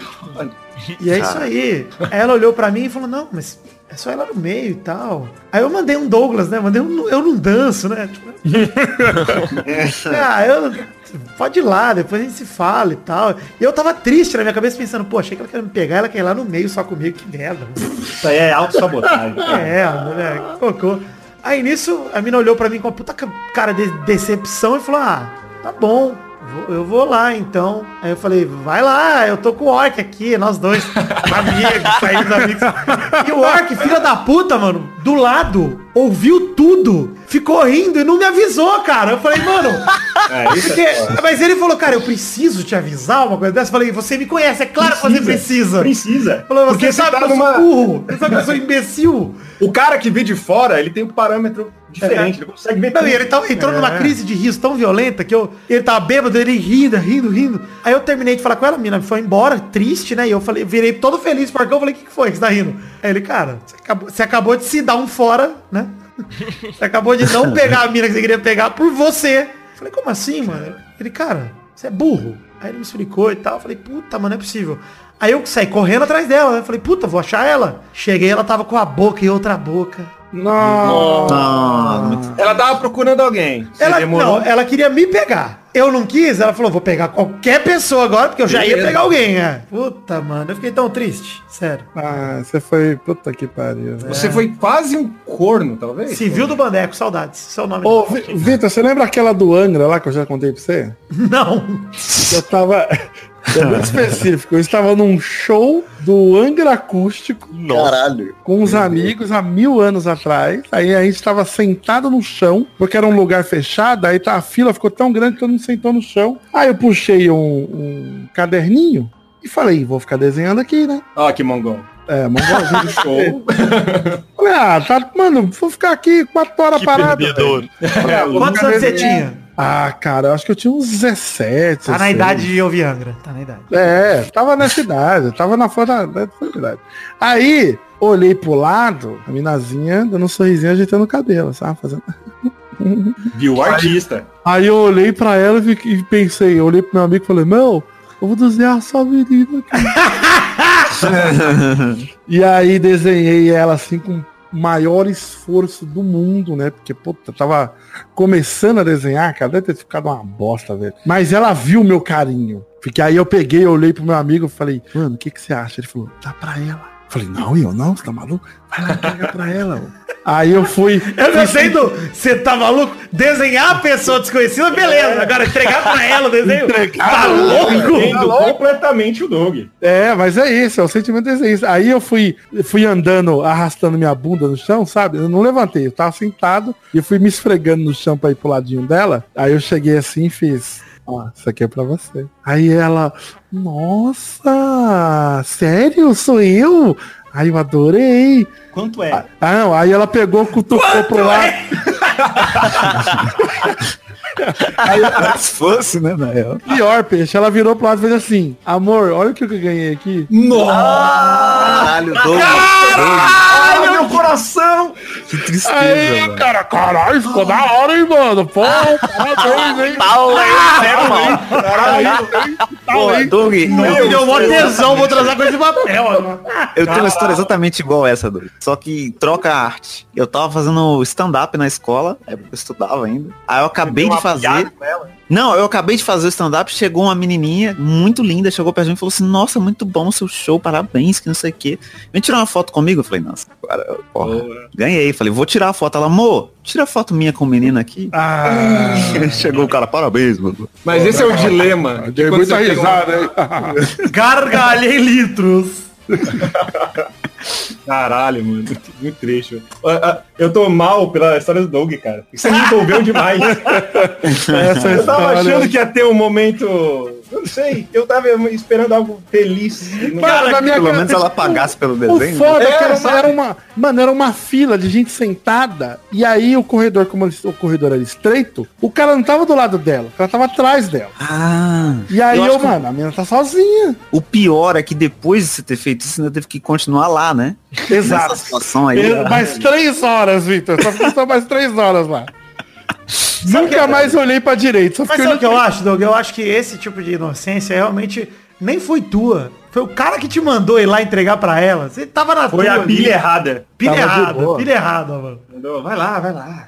E é isso aí. Aí ela olhou pra mim e falou, não, mas é só ir lá no meio e tal. Aí eu mandei um Douglas, né? Mandei um, eu não danço, né? Tipo, ah, eu. Pode ir lá, depois a gente se fala e tal. E eu tava triste na minha cabeça pensando, pô, achei que ela queria me pegar, ela quer ir lá no meio só comigo, que merda. Isso aí é autossabotagem. É, a mulher colocou. Aí nisso, a mina olhou pra mim com uma puta ca- cara de decepção e falou, ah, tá bom, eu vou lá então. Aí eu falei, vai lá, eu tô com o Orc aqui, nós dois, amigos, saímos amigos. E o Orc, filha da puta, mano, do lado, ouviu tudo, ficou rindo e não me avisou, cara. Eu falei, mano, É, isso porque, é mas ele falou, cara, eu preciso te avisar uma coisa dessa. Eu falei, você me conhece, é claro que você precisa. Precisa. Falou, você Porque você sabe tá que eu sou numa... burro, você sabe que eu sou imbecil. O cara que vê de fora, ele tem um parâmetro diferente. Ele consegue ver Não, tudo. e ele tava, entrou numa É. crise de riso tão violenta que eu, ele tava bêbado, ele rindo, rindo, rindo. Aí eu terminei de falar com ela, a mina foi embora, triste, né? E eu falei, virei todo feliz porque eu falei, o que, que foi que você tá rindo? Aí ele, cara, você acabou, você acabou de se dar um fora, né? Você acabou de não pegar a mina que você queria pegar por você. Eu falei, como assim, mano? Ele, cara, você é burro. Aí ele me explicou e tal. Eu falei, puta, mano, não é possível. Aí eu saí correndo atrás dela, né? Eu falei, puta, vou achar ela. Cheguei, ela tava com a boca em outra boca. Não. Não, Ela tava procurando alguém. Você Ela, demorou. não, ela queria me pegar. Eu não quis, ela falou, vou pegar qualquer pessoa agora, porque eu já ia pegar alguém, né? Puta, mano, eu fiquei tão triste. Sério. Ah, você foi. Puta que pariu. Você foi quase um corno, talvez? Civil do Bandeco, saudades. Seu nome. Ô, Vi- Vitor, você lembra aquela do Angra lá que eu já contei pra você? Não. Eu tava. É muito específico. Eu estava num show do Angra Acústico Caralho. com uns amigos há mil anos atrás. Aí a gente estava sentado no chão, porque era um lugar fechado, aí tá, a fila ficou tão grande que todo mundo sentou no chão. Aí eu puxei um, um caderninho e falei, vou ficar desenhando aqui, né? Ó, que mongol. É, mongolzinho do show. Falei, ah, tá, mano, vou ficar aqui quatro horas parado. Falei, ah, vou Quantos anos você tinha? Ah, cara, eu acho que eu tinha uns 17. Tá na 16. idade de ouvir Angra. Tá na idade. É, tava nessa idade, tava na fora da idade. Aí, olhei pro lado, a minazinha dando um sorrisinho ajeitando o cabelo, sabe? Fazendo... Viu o artista. Aí eu olhei pra ela e e pensei, eu olhei pro meu amigo e falei, meu, eu vou desenhar só a menina aqui. e aí desenhei ela assim com maior esforço do mundo, né? Porque, puta, tava começando a desenhar, cara, deve ter ficado uma bosta, velho. Mas ela viu meu carinho. Porque aí eu peguei, olhei pro meu amigo e falei, mano, o que que você acha? Ele falou, dá pra ela. Eu falei, não, eu não, você tá maluco? Vai lá, pega pra ela. mano." Aí eu fui. Eu não sei do. Você tá maluco? Desenhar a pessoa desconhecida, beleza. Agora entregar pra ela o desenho. Entregar tá pra louco? Completamente o Doug. É, mas é isso, é o sentimento desse isso. Aí eu fui, fui andando, arrastando minha bunda no chão, sabe? Eu não levantei, eu tava sentado e fui me esfregando no chão pra ir pro ladinho dela. Aí eu cheguei assim e fiz. Ó, isso aqui é pra você. Aí ela, nossa, sério? Sou eu? Aí eu adorei. Quanto é? Ah, não, aí ela pegou, cutucou pro lado. Se fosse, né, na real. Pior, peixe. Ela virou pro lado e fez assim, amor, olha o que eu ganhei aqui. Nossa! Caralho, Doug. Ai, meu coração! Que tristeza, Aí, mano. cara, caralho, ficou da hora, hein, mano? Pô, parabéns, hein? Tal, hein? Sério, mal. Pô, Doug, eu, deu mó tesão, vou transar com esse papel agora. eu tenho uma história exatamente igual essa, Doug. Só que troca a arte. Eu tava fazendo stand-up na escola, é porque eu estudava ainda. Aí eu acabei de fazer. Não, eu acabei de fazer o stand-up, chegou uma menininha muito linda, chegou perto de mim e falou assim, nossa, muito bom o seu show, parabéns, que não sei o quê. Vem tirar uma foto comigo? Eu falei, nossa, agora, porra, ganhei. Falei, vou tirar a foto. Ela, amor, tira a foto minha com o menino aqui. Ah, chegou o cara, parabéns, mano. Mas esse é o dilema. dei muita um- risada, hein? Gargalhei litros. Caralho, mano. Muito triste. Ah, ah, Eu tô mal pela história do Doug, cara. Você me envolveu demais. Eu tava achando que ia ter um momento. Eu não sei. Eu tava esperando algo feliz. não- Cara, Pelo cara- menos ela pagasse pelo O desenho. né? foda é, É, que era uma, sabe? era uma- Mano, era uma fila de gente sentada. E aí o corredor, como o corredor era estreito, o cara não tava do lado dela, o cara tava atrás dela. Ah, E aí Eu eu, acho que- mano, a menina tá sozinha. o pior é que depois de você ter feito isso, você ainda teve que continuar lá, né? Nessa situação aí. Eu- mais três horas, Vitor. Só ficou mais três horas lá. Nunca mais olhei pra direita. Só Mas sabe o que eu acho, Doug? Eu acho que esse tipo de inocência realmente nem foi tua. Foi o cara que te mandou ir lá entregar pra ela. Você tava na Foi tua a ali. pilha errada. Pilha Tava errada, pilha errada, mano. Vai lá, vai lá.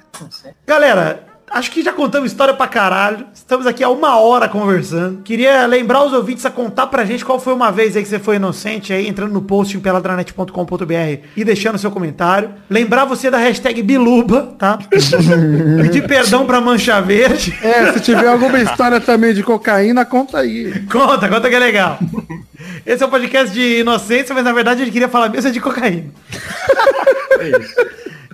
Galera, acho que já contamos história pra caralho. Estamos aqui há uma hora conversando. Queria lembrar os ouvintes a contar pra gente qual foi uma vez aí que você foi inocente aí, entrando no post em peladranet.com.br e deixando seu comentário. Lembrar você da hashtag Biluba, tá? Pedir perdão pra Mancha Verde. É, se tiver alguma história também de cocaína, conta aí. Conta, conta que é legal. Esse é um podcast de inocência, mas na verdade ele queria falar mesmo de cocaína.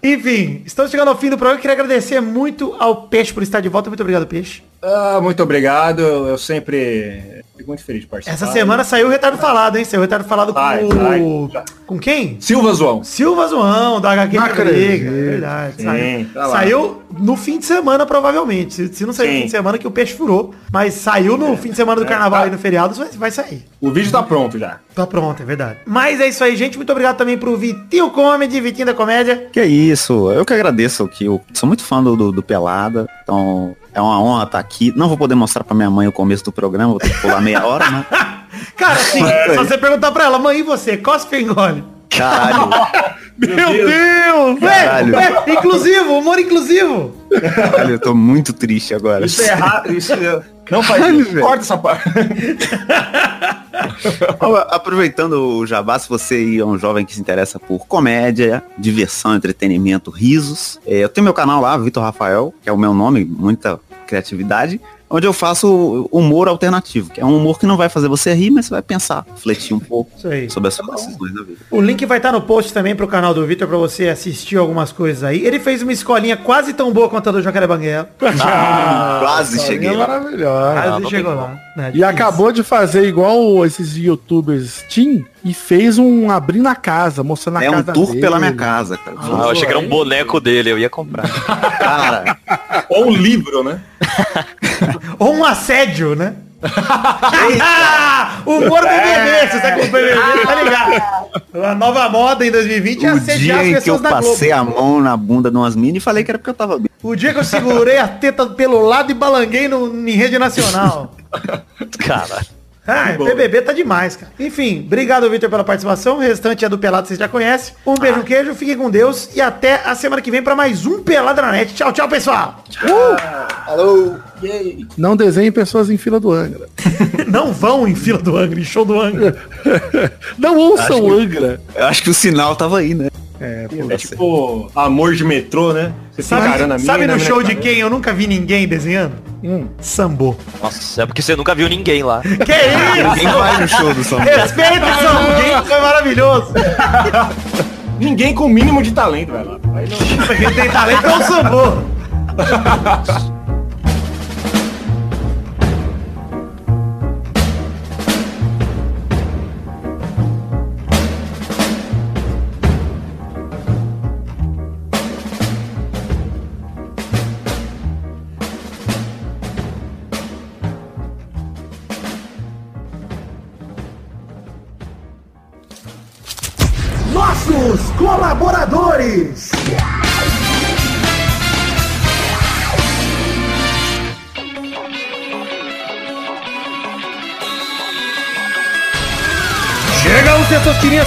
Enfim, estamos chegando ao fim do programa. Eu queria agradecer muito ao Peixe por estar de volta. Muito obrigado, Peixe. Ah, muito obrigado. Eu sempre fico muito feliz de participar. Essa semana saiu o Retardo Falado, hein? Saiu o Retardo Falado Vai, com vai. o... Com quem? Silva Zoão. Silva Zoão, da HQ Briga. É verdade. Sim, saiu, tá saiu no fim de semana, provavelmente. Se, se não saiu no Sim. fim de semana, que o Peixe furou. Mas saiu no fim de semana do carnaval tá. e no feriado, vai, vai sair. O vídeo tá pronto já. Tá pronto, é verdade. Mas é isso aí, gente. Muito obrigado também pro Vitinho Comedy, Vitinho da Comédia. Que isso, eu que agradeço que eu sou muito fã do, do, do Pelada, então é uma honra estar aqui. Não vou poder mostrar pra minha mãe o começo do programa, vou ter que pular meia hora, né? Cara, assim, se você perguntar pra ela, mãe, e você? Cospe engole? Caralho, Meu Deus! Ué, Caralho. ué, inclusivo, humor inclusivo. caralho, eu tô muito triste agora. Isso é errado. Isso é... Não faz Caralho, isso. velho. Corta essa parte. Aproveitando o jabá, se você aí é um jovem que se interessa por comédia, diversão, entretenimento, risos, é, eu tenho meu canal lá, Vitor Rafael, que é o meu nome, muita criatividade, onde eu faço humor alternativo, que é um humor que não vai fazer você rir, mas você vai pensar, refletir um pouco Isso aí. sobre as suas decisões da vida. O link vai estar no post também pro canal do Vitor pra você assistir algumas coisas aí. Ele fez uma escolinha quase tão boa quanto a do Jacaré Banguela. Ah, quase cheguei é lá. maravilhosa. Quase não chegou lá. né? E acabou de fazer igual esses youtubers Team e fez um abrir na casa, mostrando a É um casa tour dele. pela minha casa, cara. Ah, eu achei que era um boneco dele, eu ia comprar. Cara, Ou um livro, né? Ou um assédio, né? Humor BBB, se você acompanha o BBB, tá ligado? A nova moda em 2020 é o assediar dia as em que eu pessoas passei a mão na bunda de umas minas e falei que era porque eu tava bem. O dia que eu segurei a teta pelo lado e balanguei no, em rede nacional. Cara. Ah, BBB tá demais, cara. Enfim, obrigado, Vitor, pela participação. O restante é do Pelado, vocês já conhecem. Um beijo, um queijo, fiquem com Deus. E até a semana que vem pra mais um Pelado na Net. Tchau, tchau, pessoal. Não desenhe pessoas em fila do Angra. Não vão em fila do Angra, em show do Angra. Não ouçam o Angra. Eu acho que o sinal tava aí, né? É. É tipo amor de metrô, né? Você Sabe, encarando a mina, sabe no show de quem eu nunca vi ninguém desenhando? Hum. Sambô. Nossa, é porque você nunca viu ninguém lá. Que isso? Ninguém vai no show do Paulo. Respeita o Sambô, foi maravilhoso. Ninguém com o mínimo de talento, velho. Aí não... Quem tem talento é o Sambô.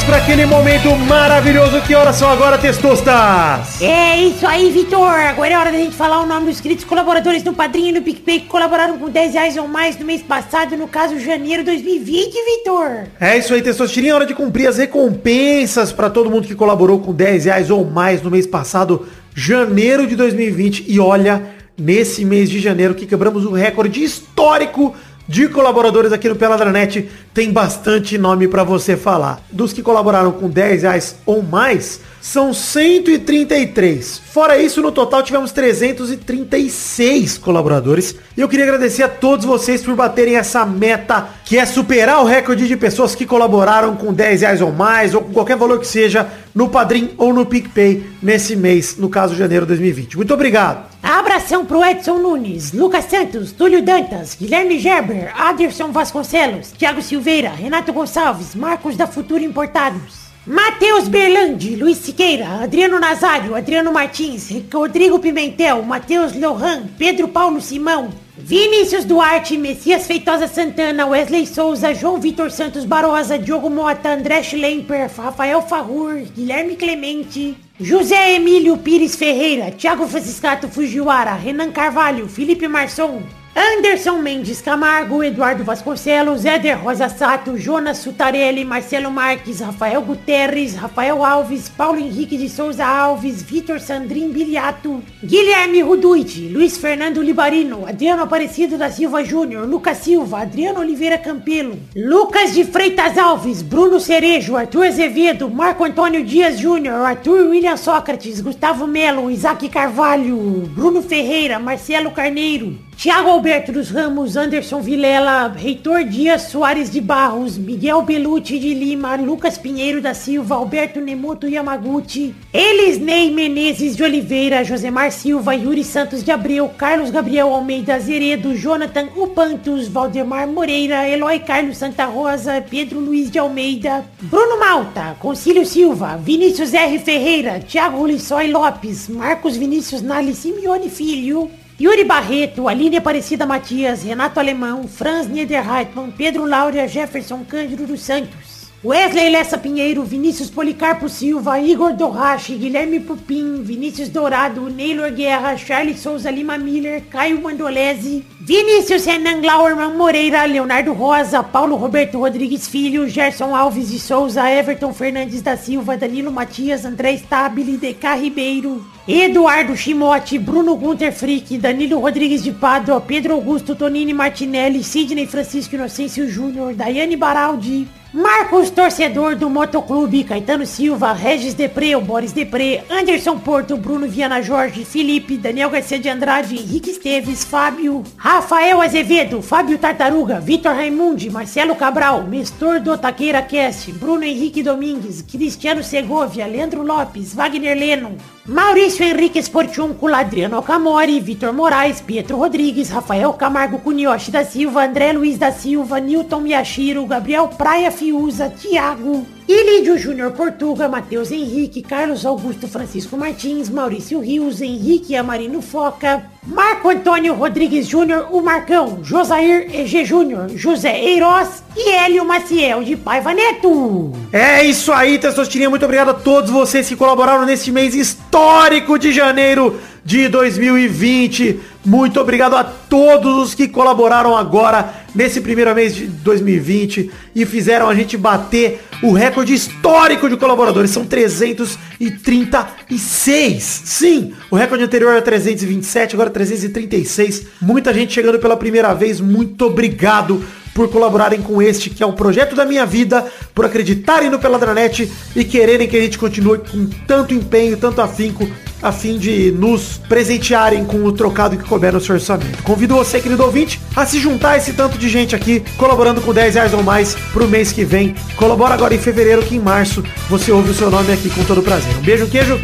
para aquele momento maravilhoso. Que horas são agora, testostas? É isso aí, Vitor. Agora é hora da gente falar o nome dos inscritos colaboradores no Padrinho e no PicPay que colaboraram com 10 reais ou mais no mês passado, no caso, janeiro 2020, Vitor. É isso aí, testosterinha. É hora de cumprir as recompensas para todo mundo que colaborou com 10 reais ou mais no mês passado, janeiro de 2020. E olha, nesse mês de janeiro que quebramos o recorde histórico de colaboradores aqui no Peladranet, tem bastante nome para você falar. Dos que colaboraram com 10 reais ou mais, são 133. Fora isso, no total tivemos 336 colaboradores. E eu queria agradecer a todos vocês por baterem essa meta, que é superar o recorde de pessoas que colaboraram com 10 reais ou mais, ou com qualquer valor que seja, no Padrim ou no PicPay nesse mês, no caso janeiro de 2020. Muito obrigado. Abração pro Edson Nunes, Lucas Santos, Túlio Dantas, Guilherme Gerber, Aderson Vasconcelos, Thiago Silveira, Renato Gonçalves, Marcos da Futuro Importados. Matheus Berlandi, Luiz Siqueira, Adriano Nazário, Adriano Martins, Rodrigo Pimentel, Matheus Lohan, Pedro Paulo Simão, Vinícius Duarte, Messias Feitosa Santana, Wesley Souza, João Vitor Santos Barosa, Diogo Mota, André Schlemper, Rafael Farrur, Guilherme Clemente, José Emílio Pires Ferreira, Thiago Franciscato Fujiwara, Renan Carvalho, Felipe Marçom, Anderson Mendes Camargo, Eduardo Vasconcelos, Éder Rosa Sato, Jonas Sutarelli, Marcelo Marques, Rafael Guterres, Rafael Alves, Paulo Henrique de Souza Alves, Vitor Sandrin Biliato, Guilherme Ruduit, Luiz Fernando Libarino, Adriano Aparecido da Silva Júnior, Lucas Silva, Adriano Oliveira Campelo, Lucas de Freitas Alves, Bruno Cerejo, Arthur Azevedo, Marco Antônio Dias Júnior, Arthur William Sócrates, Gustavo Melo, Isaac Carvalho, Bruno Ferreira, Marcelo Carneiro, Tiago Alberto dos Ramos, Anderson Vilela, Reitor Dias Soares de Barros, Miguel Belucci de Lima, Lucas Pinheiro da Silva, Alberto Nemoto Yamaguchi, Elisnei Menezes de Oliveira, Josemar Silva, Yuri Santos de Abreu, Carlos Gabriel Almeida Azeredo, Jonathan Upantos, Valdemar Moreira, Eloy Carlos Santa Rosa, Pedro Luiz de Almeida, Bruno Malta, Concílio Silva, Vinícius R. Ferreira, Thiago Lissói Lopes, Marcos Vinícius Nali Simeone Filho, Yuri Barreto, Aline Aparecida Matias, Renato Alemão, Franz Niederreitmann, Pedro Laura, Jefferson Cândido dos Santos. Wesley Lessa Pinheiro, Vinícius Policarpo Silva, Igor Dorrache, Guilherme Pupim, Vinícius Dourado, Neylor Guerra, Charles Souza Lima Miller, Caio Mandolese, Vinícius Renan Glauerman Moreira, Leonardo Rosa, Paulo Roberto Rodrigues Filho, Gerson Alves de Souza, Everton Fernandes da Silva, Danilo Matias, André Stabile, DK Ribeiro, Eduardo Chimote, Bruno Gunter Frick, Danilo Rodrigues de Pádua, Pedro Augusto Tonini Martinelli, Sidney Francisco Inocêncio Júnior, Daiane Baraldi, Marcos Torcedor do Motoclube, Caetano Silva, Regis Depré, o Boris Depré, Anderson Porto, Bruno Viana Jorge, Felipe, Daniel Garcia de Andrade, Henrique Esteves, Fábio, Rafael Azevedo, Fábio Tartaruga, Vitor Raimundi, Marcelo Cabral, Mestor do Taqueira Cast, Bruno Henrique Domingues, Cristiano Segovia, Leandro Lopes, Wagner Lennon, Maurício Henrique Esportiúncula, Adriano Alcamori, Vitor Moraes, Pietro Rodrigues, Rafael Camargo Cunioche da Silva, André Luiz da Silva, Newton Miyashiro, Gabriel Praia Fiuza, Thiago, Ilídio Júnior Portuga, Matheus Henrique, Carlos Augusto Francisco Martins, Maurício Rios, Henrique Amarino Foca, Marco Antônio Rodrigues Júnior, o Marcão, Josair EG Júnior, José Eiroz e Hélio Maciel de Paiva Neto. É isso aí, Testosterinha. Muito obrigado a todos vocês que colaboraram nesse mês histórico de janeiro de 2020. Muito obrigado a todos os que colaboraram agora nesse primeiro mês de 2020 e fizeram a gente bater o recorde histórico de colaboradores. São 336. Sim, o recorde anterior era 327, agora 336. Muita gente chegando pela primeira vez. Muito obrigado por colaborarem com este, que é o projeto da minha vida, por acreditarem no Peladranet e quererem que a gente continue com tanto empenho, tanto afinco, a fim de nos presentearem com o trocado que couber no seu orçamento. Convido você, querido ouvinte, a se juntar a esse tanto de gente aqui, colaborando com 10 reais ou mais pro mês que vem. Colabora agora em fevereiro, que em março você ouve o seu nome aqui com todo prazer. Um beijo, um queijo.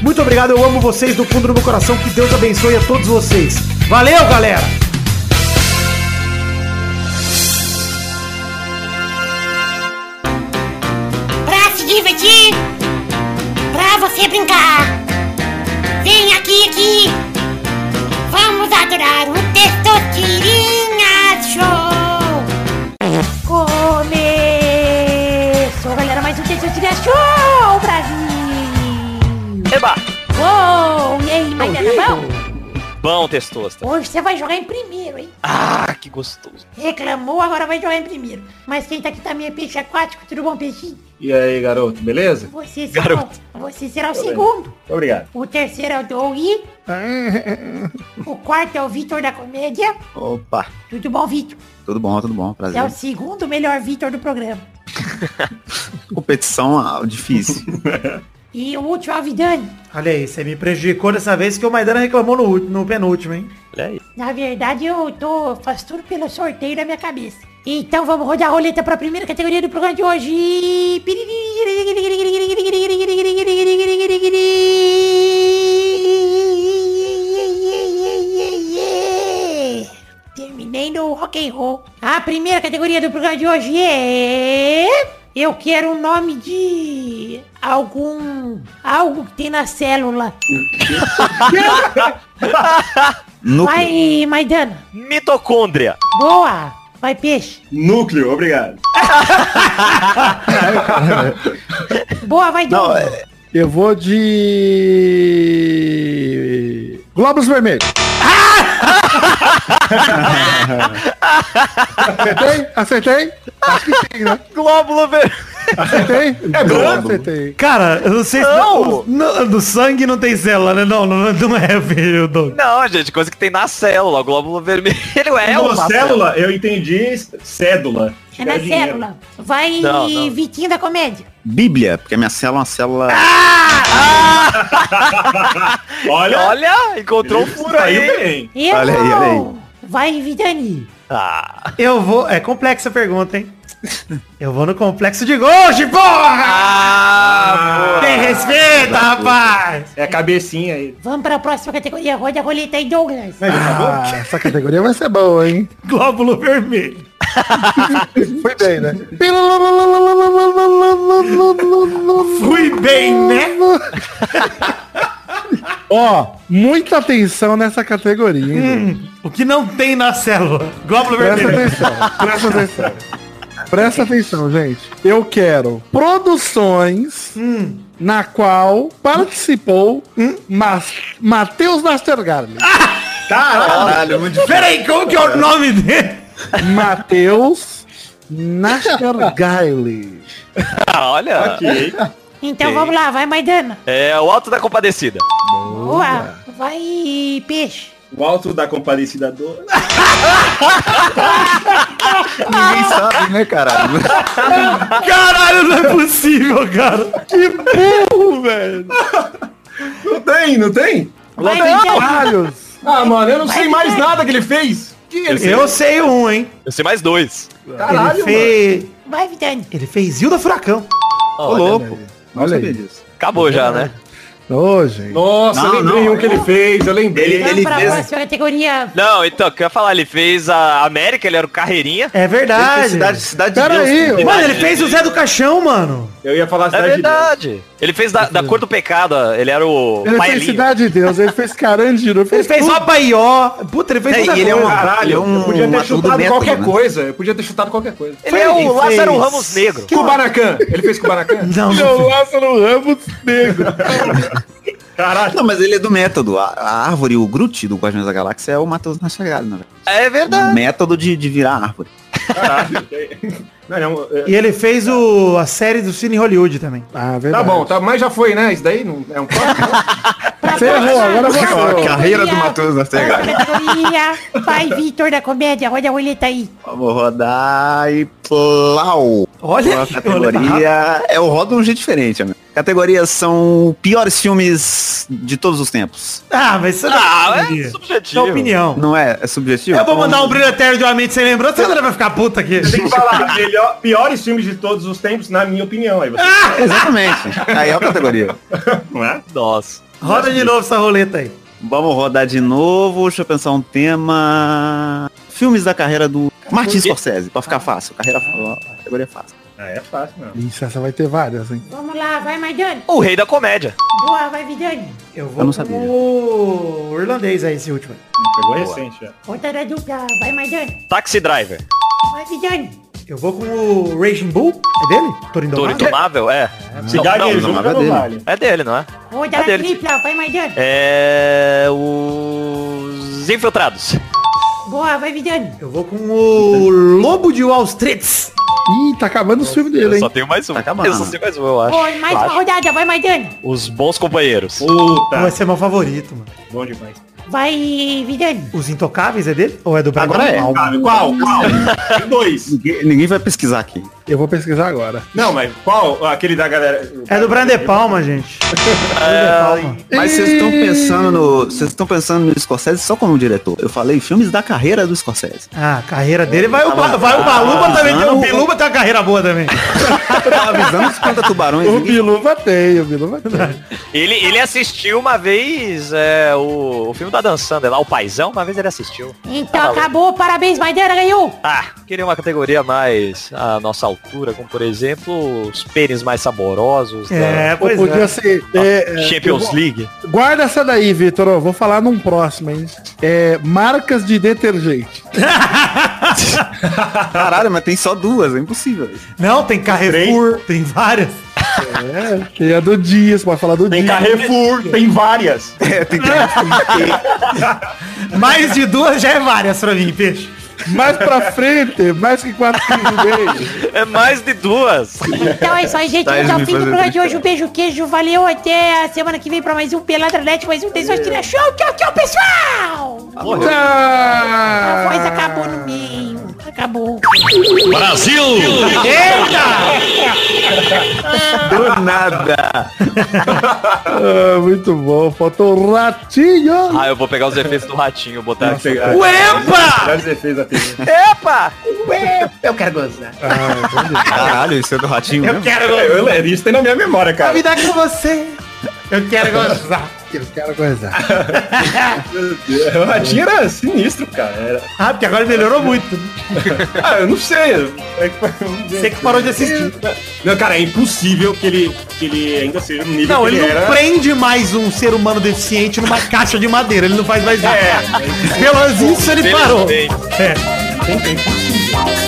Muito obrigado, eu amo vocês do fundo do meu coração. Que Deus abençoe a todos vocês. Valeu, galera! Você brincar. Vem aqui, aqui. Vamos adorar o Testosterinha Show. Começou, galera, mais um Testosterinha Show, Brasil! Eba! Uou! E aí, Maidana, bom? Bom, testosta. Hoje você vai jogar em primeiro, hein? Ah, que gostoso. Reclamou, agora vai jogar em primeiro. Mas quem tá aqui também é peixe aquático, tudo bom, peixinho? E aí, garoto, beleza? Você será, Garoto. você será o segundo. Obrigado. O terceiro é o Doug. o quarto é o Vitor da Comédia. Opa, Tudo bom, Vitor? tudo bom, tudo bom, Você é o prazer. segundo melhor Vitor do programa. Competição ah, difícil. E o último é o Vidani. Olha aí, você me prejudicou dessa vez que o Maidana reclamou no, no penúltimo, hein? Olha aí. Na verdade, eu tô faço tudo pelo sorteio da minha cabeça. Então vamos rodar a roleta para a primeira categoria do programa de hoje. Terminei no rock and roll. A primeira categoria do programa de hoje é eu quero um nome de algum algo que tem na célula. Núcleo. Vai, Maidana. Mitocôndria. Boa! Vai, peixe. Núcleo, obrigado. Boa, vai, Não, é, Eu vou de... Globos Vermelhos. Acertei? Acertei? Acho que sim, né? Glóbulo vermelho. Acertei? É globo. Acertei. Cara, eu não sei Não. se... No, no sangue não tem célula, né? Não, não, não é, filho, Doug. Não, gente, coisa que tem na célula. O glóbulo vermelho é Não, uma célula, eu entendi cédula. É na dinheiro. célula. Vai, Não, não. Vitinho da comédia. Bíblia, porque a minha célula é uma célula. Olha, Olha, encontrou um furo aí. bem. Olha aí, olha aí. Vai, Vidani. Ah, Eu vou... É complexa a pergunta, hein? Eu vou no complexo de Ghost, porra! ah Tem respeito, rapaz! É a cabecinha aí. Vamos para a próxima categoria. Roda a roleta aí, Douglas. Ah, essa categoria vai ser boa, hein? Glóbulo vermelho. Foi bem, né? Fui bem, né? Ó, muita atenção nessa categoria, hein? O que não tem na célula? Glóbulo Presta vermelho. atenção, presta atenção. Presta atenção, gente. Eu quero produções na qual participou Mas, Matheus Nastergalli. Caralho, muito difícil. Peraí, como que é o nome dele? Matheus Nastergalli. Ah, olha. Ok. Então vamos lá, vai, Maidana. É o alto da compadecida. Boa. Vai, peixe. O alto da compadecida do... Ninguém sabe, né, caralho? Caralho, não é possível, cara. Não tem, não tem? Vai, Vidani. Vários. Ah, mano, eu não sei mais vai. nada que ele fez. Eu sei um, hein? Eu sei mais dois. Caralho, ele fez... Vai, Vidani. Ele fez Zilda Furacão. Ô, louco. Não Olha sabia disso. Acabou já, né? Ô, gente. Nossa, Não, eu lembrei não. um que ele fez, eu lembrei. Ele- Vamos para a fez- próxima categoria. Não, então, o que eu ia falar, ele fez a América, ele era o Carreirinha. É Ele verdade. cidade, cidade de Pera Deus. aí, Mano, ele fez o Zé do Caixão, mano. Eu ia falar É Cidade de Deus. verdade. Ele fez da, da cor do pecado, ele era o Ele fez Paelinho. Cidade de Deus, ele fez Carandiru, Ele fez ó Baió. Puta, ele fez É, ele é um-. Caralho, Ele é um eu podia ter chutado método, qualquer né? coisa. Eu podia ter chutado qualquer coisa. Ele é o Ele Lázaro fez- Ramos Negro. Kubanacan. Ele fez Kubanacan? Não, Ele é o Lázaro Ramos Negro. Caralho. Não, mas ele é do método. A, a árvore, o Groot do Guardiões da Galáxia é o Matheus Nastergalli, na verdade. É O verdade. método de, de virar árvore. Caralho. Não, não, é- E ele fez o, a série do Cine Hollywood também. Ah, Tá verdade. bom, tá, mas já foi, né? Isso daí não é um próximo? Você errou, agora você A carreira do Matheus. Categoria. Vai, Vitor da comédia. Roda a roleta aí. Vamos rodar e plau. Olha A categoria é o roda de um jeito diferente, amigo. Categorias são piores filmes de todos os tempos. Ah, mas isso Ah, é, é é subjetivo. sua opinião. Não é? É subjetivo? Eu vou mandar um brilho eterno de uma mente sem lembrança, André vai ficar puta aqui. Tem que falar melhor, piores filmes de todos os tempos, na minha opinião. Aí você, Exatamente. Aí é a categoria. não é? Nossa. Roda de novo essa roleta aí. Vamos rodar de novo. Deixa eu pensar um tema. Filmes da carreira do Martin Scorsese, pra ficar fácil. Carreira ó, categoria fácil. Ah, é fácil, não. Isso, essa vai ter várias, hein? Vamos lá, vai, Maidana. O rei da comédia. Boa, vai, Vidani. Eu vou Eu não sabia. o irlandês aí, esse último. aí. Pegou recente já. Outra da dupla, vai, Maidana. Taxi Driver. Vai, Vidani. Eu vou com o Raging Bull. É dele? Toro Touro Indomável? Indomável? É. Se Não, não, não, não, não não, vale. É dele, não é? Outra É dele. tripla, vai, Maidana. É. Os Infiltrados. Boa, vai, Vidani. Eu vou com o Lobo de Wall Street. Ih, tá acabando os filmes dele, hein? só tenho mais um. Tá acabando. Eu só tenho mais um, eu acho. Boa, mais uma rodada, vai, Maidana. Os Bons Companheiros. Puta, Vai ser meu favorito, mano. bom demais. Vai, Vidani. Os Intocáveis é dele? Ou é do Brian Agora é. Qual? Qual? Tem dois. Ninguém, ninguém vai pesquisar aqui. Eu vou pesquisar agora. Não, mas qual? Aquele da galera. É do Brian De Palma, gente. Brian De Palma. Mas vocês estão pensando no. Vocês estão pensando no Scorsese só como diretor. Eu falei filmes da carreira do Scorsese. Ah, a carreira dele vai o, Ba- vai o Baluba também. tem- O. Biluba tem uma carreira boa também. Eu tava avisando os conta tubarões. O Biluva tem, o Biluva tem. Ele, ele assistiu uma vez é, o, o filme da Dan Sandler lá, o Paizão, uma vez ele assistiu. Então Tá acabou, parabéns, Maidana, ganhou. Ah, queria uma categoria mais à nossa altura, como por exemplo, os pênis mais saborosos É, Ou pois podia é. ser. da é, Champions eu vou- League. Guarda essa daí, Vitor. ó, Vou falar num próximo, hein? É, marcas de detergente. Caralho, mas tem só duas, é impossível. Não, tem Carrefour, tem várias. É, tem a do dia, você pode falar do Tem dia. Carrefour, tem várias. É, tem que... Mais de duas já é várias pra mim, peixe. Mais pra frente, mais que quatro quilos e meio. É mais de duas. Então é isso aí, gente. Tá, ao eles fim do programa de hoje. Um beijo, queijo. Valeu. Até a semana que vem pra mais um Peladranet, mais um Tesoura Show. Tchau, tchau, pessoal. A voz acabou no meio. Acabou. Do nada. Ah, muito bom. Faltou um ratinho. Ah, eu vou pegar os efeitos do ratinho, botar aqui. Uepa! Epa! Eu quero gozar. Caralho, isso é do ratinho Eu mesmo? quero É, Eu, gozar. isso tem na minha memória, cara. vida com você. Eu quero gozar. Eu quero coisa. O ratinho era sinistro, cara. Era... Ah, porque agora melhorou muito. Ah, eu não sei. É que- Você que parou de assistir. Não, cara, é impossível que ele, que ele ainda seja no nível Não, que ele ele não era. prende mais um ser humano deficiente numa caixa de madeira. Ele não faz mais isso. É, Pelo menos isso ele parou. É. tem tempo.